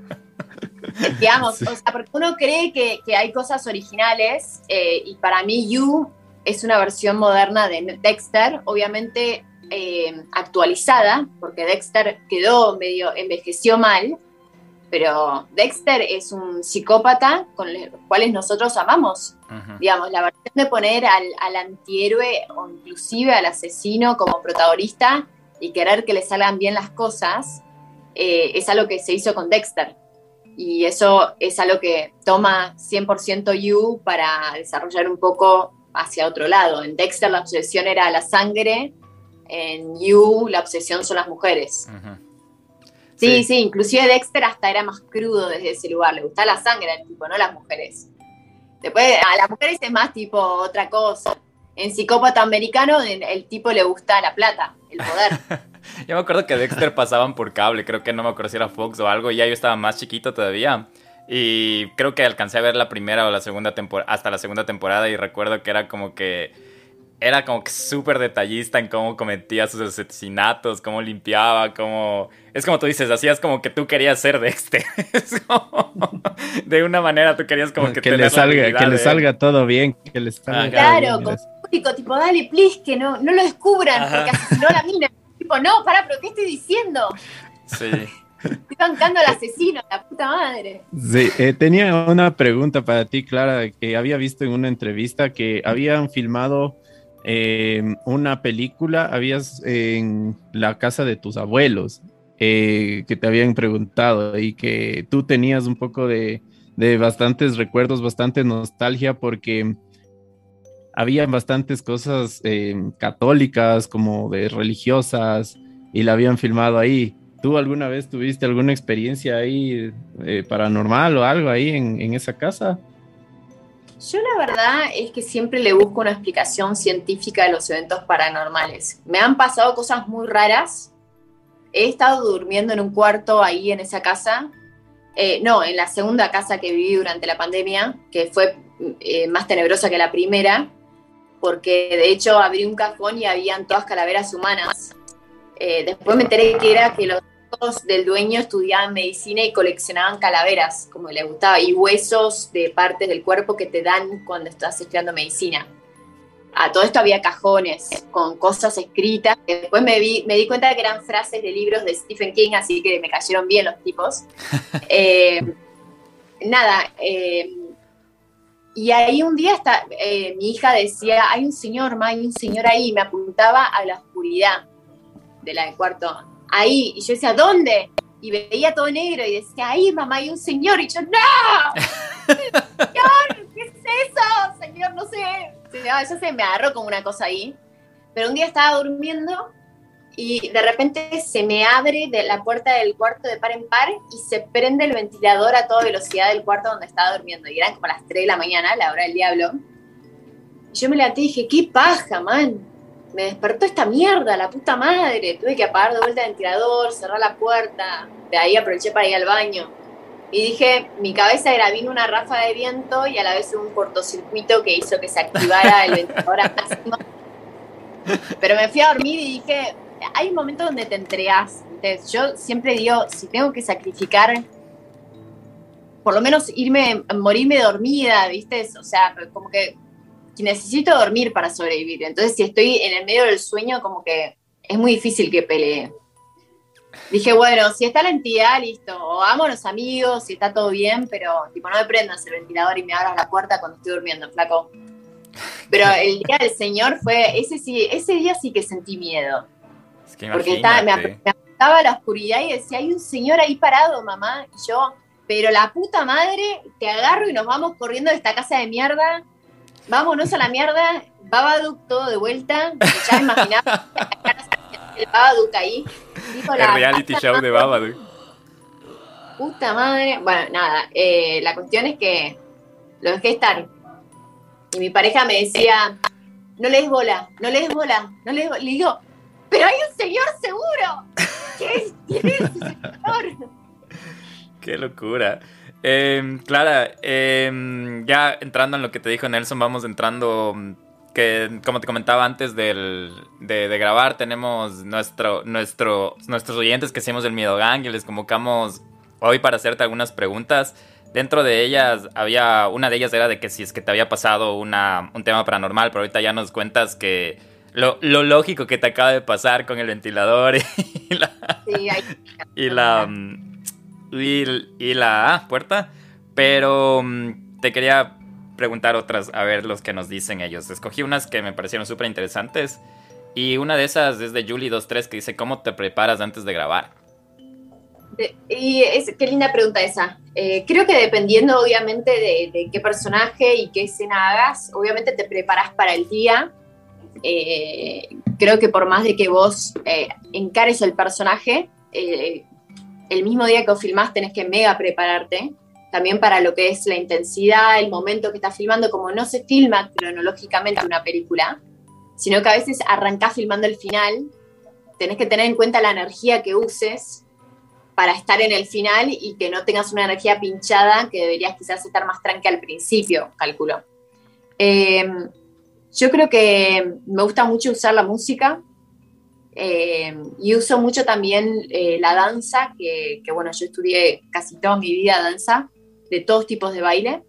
[LAUGHS] digamos, o sea, porque uno cree que, que hay cosas originales eh, y para mí You es una versión moderna de Dexter, obviamente eh, actualizada, porque Dexter quedó medio, envejeció mal, pero Dexter es un psicópata con los cuales nosotros amamos. Digamos, la versión de poner al, antihéroe o inclusive al asesino como protagonista y querer que le salgan bien las cosas eh, es algo que se hizo con Dexter. Y eso es algo que toma 100% You para desarrollar un poco hacia otro lado. En Dexter la obsesión era la sangre, en You la obsesión son las mujeres. Sí, sí, inclusive Dexter hasta era más crudo desde ese lugar, le gustaba la sangre al tipo, no las mujeres. Después a las mujeres es más tipo otra cosa. En psicópata americano el tipo le gusta la plata, el poder. [LAUGHS] yo me acuerdo que Dexter pasaban por cable, creo que no me acuerdo si era Fox o algo, y ya yo estaba más chiquito todavía. Y creo que alcancé a ver la primera o la segunda temporada, hasta la segunda temporada, y recuerdo que era como que era como que súper detallista en cómo cometía sus asesinatos, cómo limpiaba, cómo... Es como tú dices, hacías como que tú querías ser Dexter. [LAUGHS] De una manera tú querías como que, que le salga, que le salga todo bien, que le salga Claro, como público, tipo, dale, please, que no, no lo descubran, porque asesinó la mina. tipo, no, pará, pero ¿qué estoy diciendo? Sí. Estoy bancando al asesino, la puta madre. Sí, eh, tenía una pregunta para ti, Clara, que había visto en una entrevista que habían filmado eh, una película, habías en la casa de tus abuelos, eh, que te habían preguntado y que tú tenías un poco de, bastantes recuerdos, bastante nostalgia porque había bastantes cosas católicas como de religiosas y la habían filmado ahí. ¿Tú alguna vez tuviste alguna experiencia ahí paranormal o algo ahí en, en esa casa? Yo la verdad es que siempre le busco una explicación científica de los eventos paranormales. Me han pasado cosas muy raras. He estado durmiendo en un cuarto ahí en esa casa. Eh, no, en la segunda casa que viví durante la pandemia, que fue eh, más tenebrosa que la primera, porque de hecho abrí un cajón y habían todas calaveras humanas. Eh, después me enteré que era que los del dueño estudiaban medicina y coleccionaban calaveras, como le gustaba, y huesos de partes del cuerpo que te dan cuando estás estudiando medicina. A todo esto había cajones con cosas escritas. Después me, vi, me di cuenta que eran frases de libros de Stephen King, así que me cayeron bien los tipos. [LAUGHS] Eh, nada, eh, y ahí un día está, eh, mi hija decía, hay un señor, ma, hay un señor ahí, y me apuntaba a la oscuridad de la del cuarto ahí. Y yo decía, ¿dónde? Y veía todo negro y decía, ahí mamá hay un señor. Y yo, ¡no! [LAUGHS] Señor, ¿qué es eso? Señor, no sé. Eso se me agarró como una cosa ahí. Pero un día estaba durmiendo y de repente se me abre de la puerta del cuarto de par en par y se prende el ventilador a toda velocidad del cuarto donde estaba durmiendo. Y eran como las 3 de la mañana, la hora del diablo. Y yo me levanté y dije, qué paja, man me despertó esta mierda, la puta madre. Tuve que apagar de vuelta el ventilador, cerrar la puerta. De ahí aproveché para ir al baño. y dije, mi cabeza era, vino una rafa de viento y a la vez un cortocircuito que hizo que se activara el ventilador máximo. Pero me fui a dormir y dije, hay un momento donde te entregas. Yo siempre digo, si tengo que sacrificar, por lo menos irme, morirme dormida, ¿viste? O sea, como que necesito dormir para sobrevivir. Entonces, si estoy en el medio del sueño, como que es muy difícil que pelee. Dije, bueno, si está la entidad, listo, o vámonos amigos, si está todo bien, pero tipo, no me prendas el ventilador y me abras la puerta cuando estoy durmiendo, flaco. Pero [LAUGHS] el día del Señor fue, ese sí, ese día sí que sentí miedo. porque estaba, me, me la oscuridad y decía, hay un señor ahí parado, mamá, y yo, pero la puta madre, te agarro y nos vamos corriendo de esta casa de mierda, vámonos a la mierda, Babadook todo de vuelta, ya imaginaba el Babadook ahí. el reality show de Babadook. Puta madre, bueno, nada, eh, la cuestión es que lo dejé estar. Y mi pareja me decía, no le des bola, no le des bola, no le des bola. Le digo, pero hay un señor seguro. [LAUGHS] ¿Qué es? ese señor? Qué locura. Eh, Clara, em, ya entrando en lo que te dijo Nelson, vamos entrando que como te comentaba antes del, de, grabar, tenemos nuestro, nuestro, nuestros oyentes que hacemos el Miedo Gang y les convocamos hoy para hacerte algunas preguntas. Dentro de ellas había, una de ellas era de que si es que te había pasado una, un tema paranormal, pero ahorita ya nos cuentas que lo, lo lógico que te acaba de pasar con el ventilador [LAUGHS] y la, y la, y, la ah, puerta. Pero mm, te quería preguntar otras, a ver los que nos dicen ellos. Escogí unas que me parecieron súper interesantes. Y una de esas es de Julie23 que dice, ¿cómo te preparas antes de grabar? Y es, qué linda pregunta esa. Eh, creo que dependiendo obviamente de, qué personaje y qué escena hagas, obviamente te preparas para el día. Eh, creo que por más de que vos eh, encares el personaje, el mismo día que filmás tenés que mega prepararte también para lo que es la intensidad, el momento que estás filmando, como no se filma cronológicamente una película, sino que a veces arrancás filmando el final, tenés que tener en cuenta la energía que uses para estar en el final y que no tengas una energía pinchada que deberías quizás estar más tranqui al principio, calculo. Eh, yo creo que me gusta mucho usar la música eh, y uso mucho también eh, la danza, que, que, bueno, yo estudié casi toda mi vida danza, de todos tipos de baile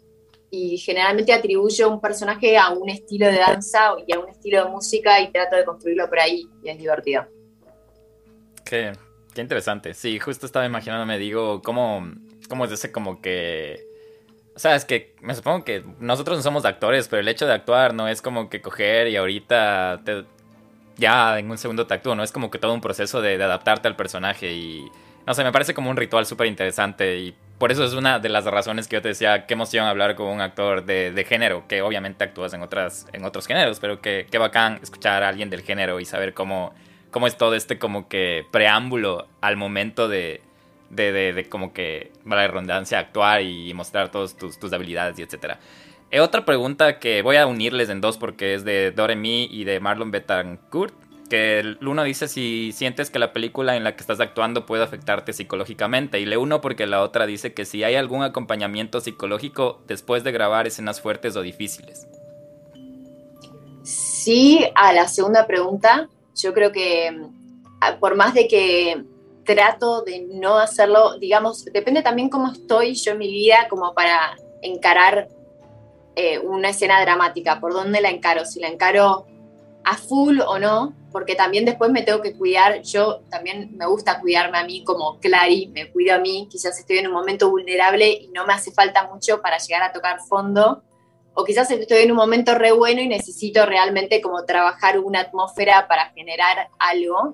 y generalmente atribuyo un personaje a un estilo de danza y a un estilo de música y trato de construirlo por ahí y es divertido. Qué, qué interesante. Sí, justo estaba imaginándome, digo, cómo, cómo es ese como que... O sea, es que me supongo que nosotros no somos actores, pero el hecho de actuar no es como que coger y ahorita ya en un segundo te actúo, no es como que todo un proceso de, de adaptarte al personaje y no sé, me parece como un ritual súper interesante y por eso es una de las razones que yo te decía, qué emoción hablar con un actor de, género, que obviamente actúas en, otras, en otros géneros, pero que, qué bacán escuchar a alguien del género y saber cómo, cómo es todo este como que preámbulo al momento de, de, de, como que, la redundancia, actuar y mostrar todas tus, tus habilidades y etcétera. Eh, otra pregunta que voy a unirles en dos porque es de Doremi y de Marlon Betancourt que el uno dice si sientes que la película en la que estás actuando puede afectarte psicológicamente y le uno porque la otra dice que si hay algún acompañamiento psicológico después de grabar escenas fuertes o difíciles. Sí, a la segunda pregunta, yo creo que mm, por más de que trato de no hacerlo, digamos, depende también cómo estoy yo en mi vida como para encarar eh, una escena dramática, por dónde la encaro, si la encaro a full o no, porque también después me tengo que cuidar, yo también me gusta cuidarme a mí como Clary, me cuido a mí, quizás estoy en un momento vulnerable y no me hace falta mucho para llegar a tocar fondo, o quizás estoy en un momento re bueno y necesito realmente como trabajar una atmósfera para generar algo,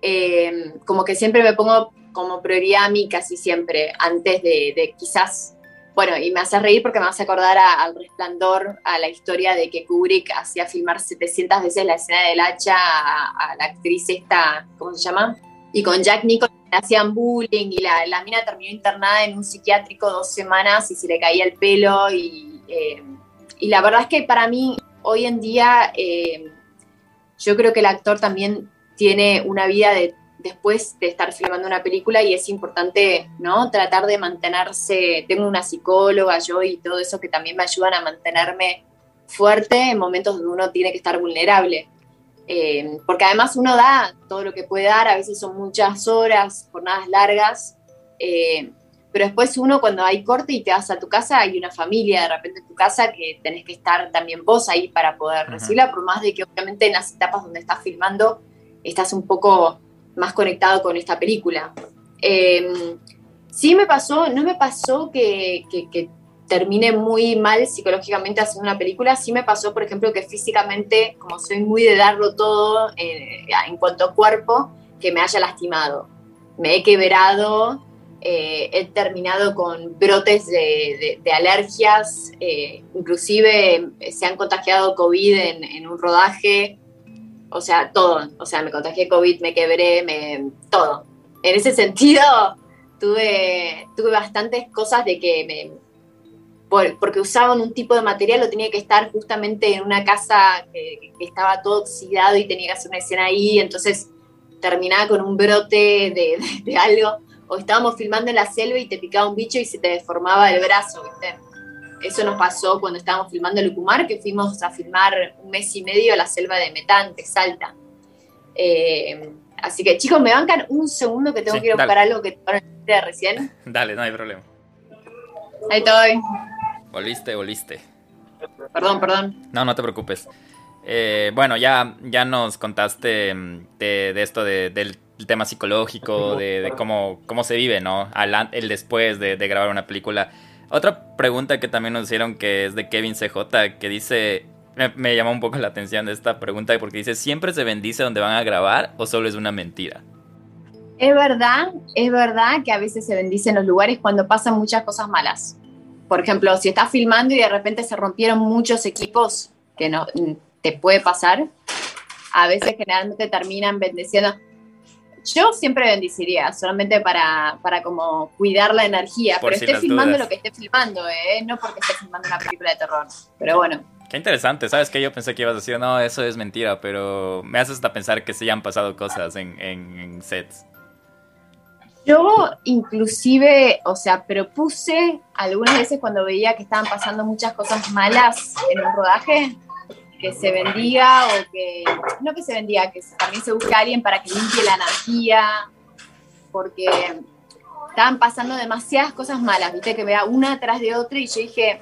eh, como que siempre me pongo como prioridad a mí casi siempre, antes de, de quizás bueno, y me hace reír porque me hace acordar al resplandor, a la historia de que Kubrick hacía filmar 700 veces la escena del hacha a, la actriz esta, ¿cómo se llama? Y con Jack Nicholson hacían bullying y la, la, mina terminó internada en un psiquiátrico dos semanas y se le caía el pelo. Y, eh, y la verdad es que para mí, hoy en día, eh, yo creo que el actor también tiene una vida de después de estar filmando una película y es importante, ¿no? Tratar de mantenerse, tengo una psicóloga yo y todo eso que también me ayudan a mantenerme fuerte en momentos donde uno tiene que estar vulnerable. Eh, porque además uno da todo lo que puede dar, a veces son muchas horas, jornadas largas, eh, pero después uno cuando hay corte y te vas a tu casa, hay una familia de repente en tu casa que tenés que estar también vos ahí para poder recibirla, por más de que obviamente en las etapas donde estás filmando estás un poco más conectado con esta película. Eh, sí me pasó, no me pasó que, que, termine muy mal psicológicamente haciendo una película, sí me pasó, por ejemplo, que físicamente, como soy muy de darlo todo eh, en cuanto a cuerpo, que me haya lastimado. Me he quebrado, eh, he terminado con brotes de, alergias, inclusive se han contagiado COVID en, en un rodaje, o sea, todo. O sea, me contagié COVID, me quebré, me, todo. En ese sentido, tuve, tuve bastantes cosas de que me, porque usaban un tipo de material o tenía que estar justamente en una casa que, estaba todo oxidado y tenía que hacer una escena ahí, entonces terminaba con un brote de, de, algo, o estábamos filmando en la selva y te picaba un bicho y se te deformaba el brazo, ¿viste? Eso nos pasó cuando estábamos filmando Lucumar, que fuimos a filmar un mes y medio a la selva de Metante, Salta. Eh, así que chicos, me bancan un segundo que tengo que ir a buscar algo que te recién. [LAUGHS] Dale, no hay problema. Ahí estoy. Volviste, volviste. Perdón, perdón. No, no te preocupes. Eh, bueno, ya, ya nos contaste mm, de, esto del tema psicológico, de, cómo, cómo se vive, ¿no? el después de, de grabar una película. Otra pregunta que también nos hicieron que es de Kevin CJ, que dice, me, llama un poco la atención esta pregunta porque dice, ¿siempre se bendice donde van a grabar o solo es una mentira? Es verdad, es verdad que a veces se bendice en los lugares cuando pasan muchas cosas malas. Por ejemplo, si estás filmando y de repente se rompieron muchos equipos, que no te puede pasar, a veces generalmente terminan bendeciendo. Yo siempre bendiciría, solamente para, para como cuidar la energía, pero esté filmando lo que esté filmando, ¿eh? no porque esté filmando una película de terror. Pero bueno. Qué interesante, ¿sabes qué? Yo pensé que ibas a decir, no, eso es mentira, pero me hace hasta pensar que sí han pasado cosas en, en sets. Yo inclusive, o sea, propuse algunas veces cuando veía que estaban pasando muchas cosas malas en un rodaje, que se bendiga o que, no que se bendiga, que también se busque a alguien para que limpie la energía, porque estaban pasando demasiadas cosas malas, viste, que vea una atrás de otra y yo dije,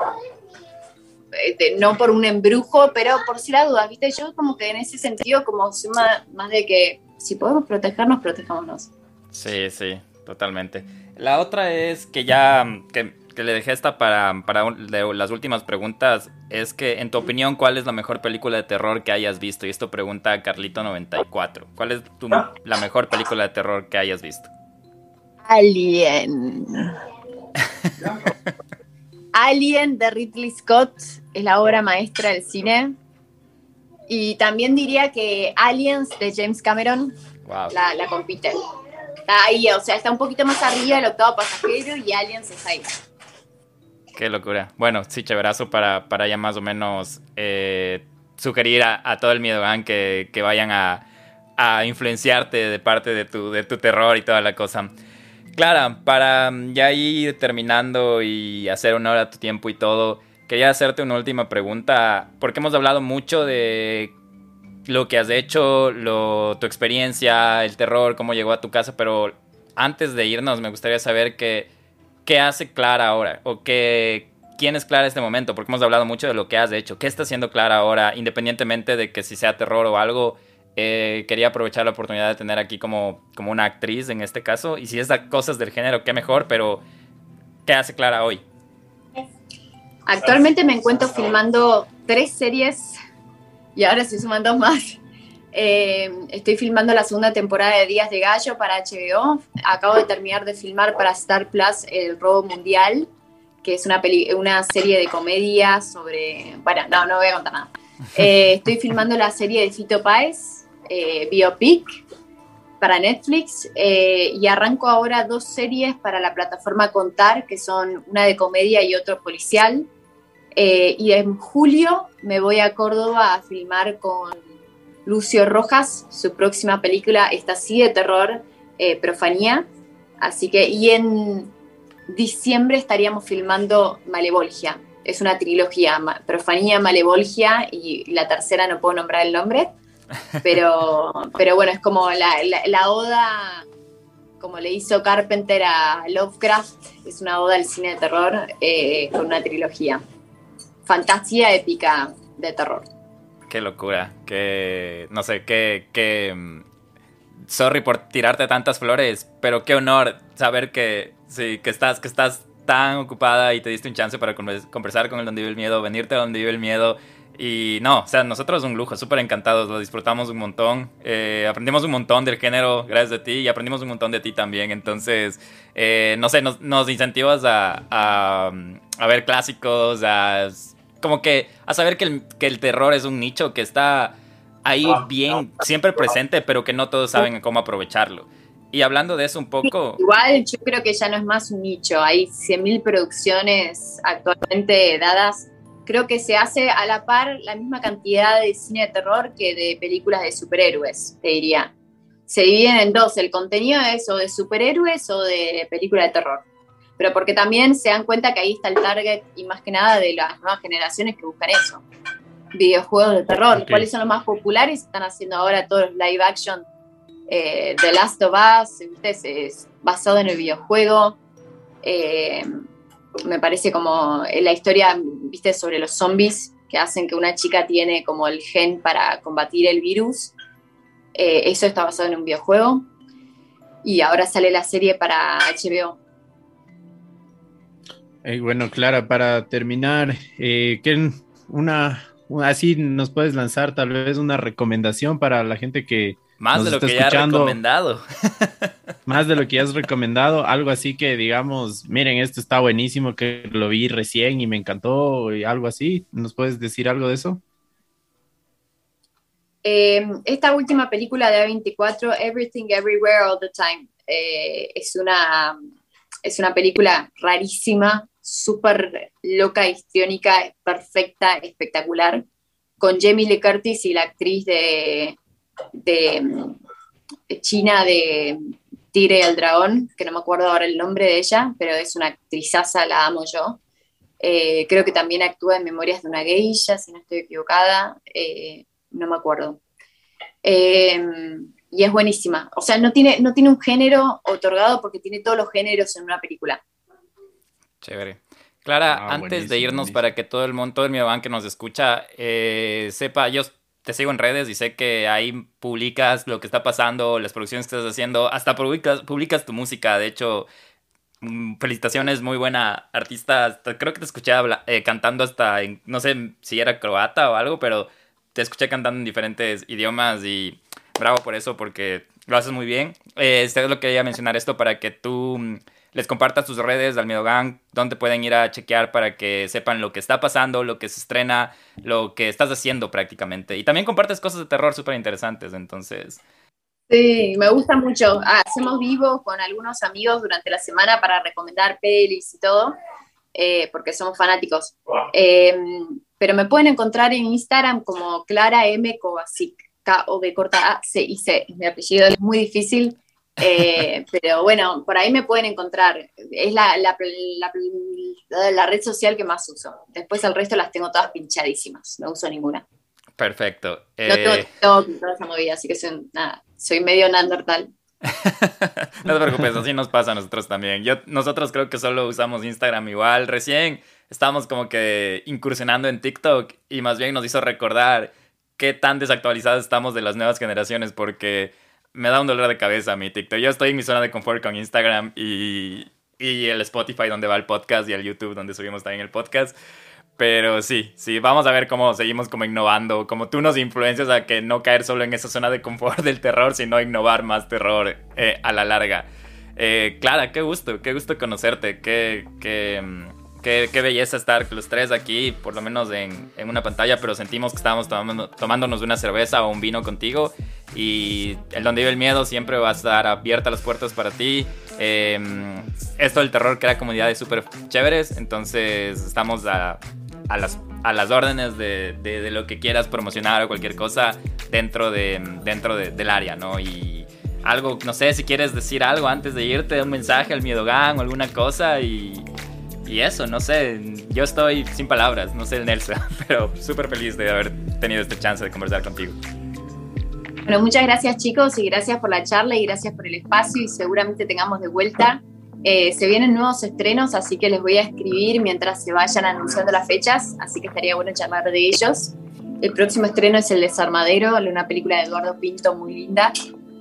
este, no por un embrujo, pero por si la duda, viste, yo como que en ese sentido, como más, más de que si podemos protegernos, protejámonos. Sí, sí, totalmente. La otra es que ya, que le dejé esta para, para las últimas preguntas es que, en tu opinión, ¿cuál es la mejor película de terror que hayas visto? Y esto pregunta Carlito94. ¿Cuál es la mejor película de terror que hayas visto? Alien. Alien de Ridley Scott es la obra maestra del cine. Y también diría que Aliens de James Cameron la, la compite. Está ahí, o sea, está un poquito más arriba el octavo pasajero y Aliens es ahí. Qué locura. Bueno, sí, chéverazo para, para ya más o menos eh, sugerir a, todo el miedo que, que vayan a, a, influenciarte de parte de tu, de tu terror y toda la cosa. Clara, para ya ir terminando y hacer honor a tu tiempo y todo, quería hacerte una última pregunta, porque hemos hablado mucho de lo que has hecho, tu experiencia, el terror, cómo llegó a tu casa, pero antes de irnos me gustaría saber que ¿qué hace Clara ahora? ¿O qué, quién es Clara en este momento? Porque hemos hablado mucho de lo que has hecho. ¿Qué está haciendo Clara ahora, independientemente de que si sea terror o algo? Eh, quería aprovechar la oportunidad de tener aquí como, como una actriz en este caso. Y si es de cosas del género, qué mejor, pero ¿qué hace Clara hoy? Actualmente me encuentro filmando tres series y ahora estoy sumando más. Eh, estoy filmando la segunda temporada de Días de Gallo para HBO. Acabo de terminar de filmar para Star Plus El Robo Mundial, que es una, una serie de comedia sobre... Bueno, no, no voy a contar nada. [LAUGHS] Eh, estoy filmando la serie de Fito Páez, eh, Biopic, para Netflix. y arranco ahora dos series para la plataforma Contar, que son una de comedia y otro policial. y en julio me voy a Córdoba a filmar con Lucio Rojas, su próxima película está así de terror, eh, Profanía. Así que, y en diciembre estaríamos filmando Malevolgia. Es una trilogía, Profanía, Malevolgia y la tercera no puedo nombrar el nombre. Pero, [LAUGHS] pero bueno, es como la, la oda como le hizo Carpenter a Lovecraft, es una oda al cine de terror eh, con una trilogía. Fantasía épica de terror. Qué locura, que no sé, qué, qué mm, sorry por tirarte tantas flores, pero qué honor saber que sí, que estás, que estás tan ocupada y te diste un chance para conversar con el donde vive el miedo, venirte a donde vive el miedo. Y no, o sea, nosotros un lujo, súper encantados, lo disfrutamos un montón, eh, aprendimos un montón del género gracias a ti y aprendimos un montón de ti también, entonces, eh, no sé, nos, nos incentivas a, a, ver clásicos, a como que a saber que el, que el terror es un nicho que está ahí ah, bien, siempre presente, pero que no todos saben cómo aprovecharlo. Y hablando de eso un poco... Igual yo creo que ya no es más un nicho, hay 100.000 producciones actualmente dadas creo que se hace a la par la misma cantidad de cine de terror que de películas de superhéroes, te diría. Se dividen en dos, el contenido es o de superhéroes o de película de terror. Pero porque también se dan cuenta que ahí está el target y más que nada de las nuevas generaciones que buscan eso. Videojuegos de terror. ¿Cuáles son los más populares? Están haciendo ahora todos los live action. Eh, The Last of Us, es basado en el videojuego. Eh, me parece como la historia, viste, sobre los zombies que hacen que una chica tiene como el gen para combatir el virus. Eh, eso está basado en un videojuego. Y ahora sale la serie para HBO. Eh, bueno, Clara, para terminar, eh, una, así nos puedes lanzar tal vez una recomendación para la gente que más de lo que ya has recomendado. [LAUGHS] más de lo que ya has recomendado, algo así que digamos, miren, esto está buenísimo, que lo vi recién y me encantó, y algo así. ¿Nos puedes decir algo de eso? Em, esta última película de A24, Everything Everywhere All the Time, eh, es, una, es una película rarísima, súper loca, histriónica, perfecta, espectacular, con Jamie Lee Curtis y la actriz de de, China de Tigre y el Dragón, que no me acuerdo ahora el nombre de ella, pero es una actrizaza, la amo yo. Eh, creo que también actúa en Memorias de una geisha, si no estoy equivocada, eh, no me acuerdo. Eh, y es buenísima. O sea, no tiene, no tiene un género otorgado porque tiene todos los géneros en una película. Chévere. Clara, ah, antes de irnos para que todo el mundo, todo el Miedo que nos escucha, sepa, yo te sigo en redes y sé que ahí publicas lo que está pasando, las producciones que estás haciendo, hasta publicas, publicas tu música. De hecho, mm, felicitaciones, muy buena artista. Creo que te escuché eh, cantando hasta, en, no sé si era croata o algo, pero te escuché cantando en diferentes idiomas y bravo por eso, porque lo haces muy bien. Eh, lo quería mencionar esto para que tú mm, les compartas tus redes al Miedo Gang, donde pueden ir a chequear para que sepan lo que está pasando, lo que se estrena, lo que estás haciendo prácticamente. Y también compartes cosas de terror súper interesantes, entonces... Sí, me gusta mucho. Ah, hacemos vivo con algunos amigos durante la semana para recomendar pelis y todo, eh, porque somos fanáticos. Em, pero me pueden encontrar en Instagram como Clara M. Kovacic, K-O-V corta A-C-I-C. Mi apellido es muy difícil. Eh, pero bueno, por ahí me pueden encontrar. Es la, la, la, red social que más uso. Después el resto las tengo todas pinchadísimas. No uso ninguna. Perfecto. No tengo eh, toda esa movida, así que soy, nada, soy medio Neandertal. [LAUGHS] no te preocupes, así nos pasa a nosotros también. Yo, nosotros creo que solo usamos Instagram igual. Recién estábamos como que incursionando en TikTok y más bien nos hizo recordar qué tan desactualizados estamos de las nuevas generaciones porque me da un dolor de cabeza mi TikTok. Yo estoy en mi zona de confort con Instagram y, y el Spotify donde va el podcast y el YouTube donde subimos también el podcast. Pero sí, sí, vamos a ver cómo seguimos como innovando, como tú nos influencias a que no caer solo en esa zona de confort del terror, sino innovar más terror eh, a la larga. Eh, Clara, qué gusto, qué gusto conocerte, qué, qué, mm, Qué, belleza estar los tres aquí, por lo menos en, una pantalla, pero sentimos que estábamos tomando, tomándonos una cerveza o un vino contigo. Y el Donde Vive el Miedo siempre va a estar abierta las puertas para ti. Em, esto del terror crea comunidades súper chéveres, entonces estamos a, las, a las órdenes de, lo que quieras promocionar o cualquier cosa dentro, de, dentro del área, ¿no? Y algo, no sé si quieres decir algo antes de irte, un mensaje al Miedogan o alguna cosa y, y eso, no sé, yo estoy sin palabras, no sé el Nelson, [LAUGHS] pero súper feliz de haber tenido esta chance de conversar contigo. Bueno, muchas gracias chicos y gracias por la charla y gracias por el espacio y seguramente tengamos de vuelta. Eh, se vienen nuevos estrenos, así que les voy a escribir mientras se vayan anunciando las fechas, así que estaría bueno charlar de ellos. El próximo estreno es El Desarmadero, una película de Eduardo Pinto muy linda,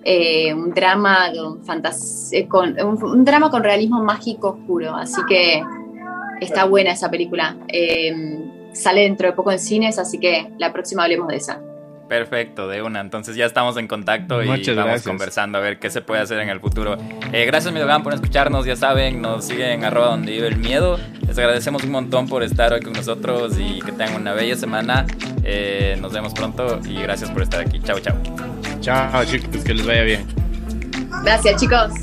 eh, un, drama eh, con, un, drama con realismo mágico oscuro, así que está buena esa película. sale dentro de poco en cines, así que la próxima hablemos de esa. Perfecto, de una. Entonces ya estamos en contacto y vamos conversando a ver qué se puede hacer en el futuro. Eh, gracias, Midogan, por escucharnos. Ya saben, nos siguen en arroba donde vive el miedo. Les agradecemos un montón por estar hoy con nosotros y que tengan una bella semana. Eh, nos vemos pronto y gracias por estar aquí. Chao, chao. Chao, chicos, que les vaya bien. Gracias, chicos.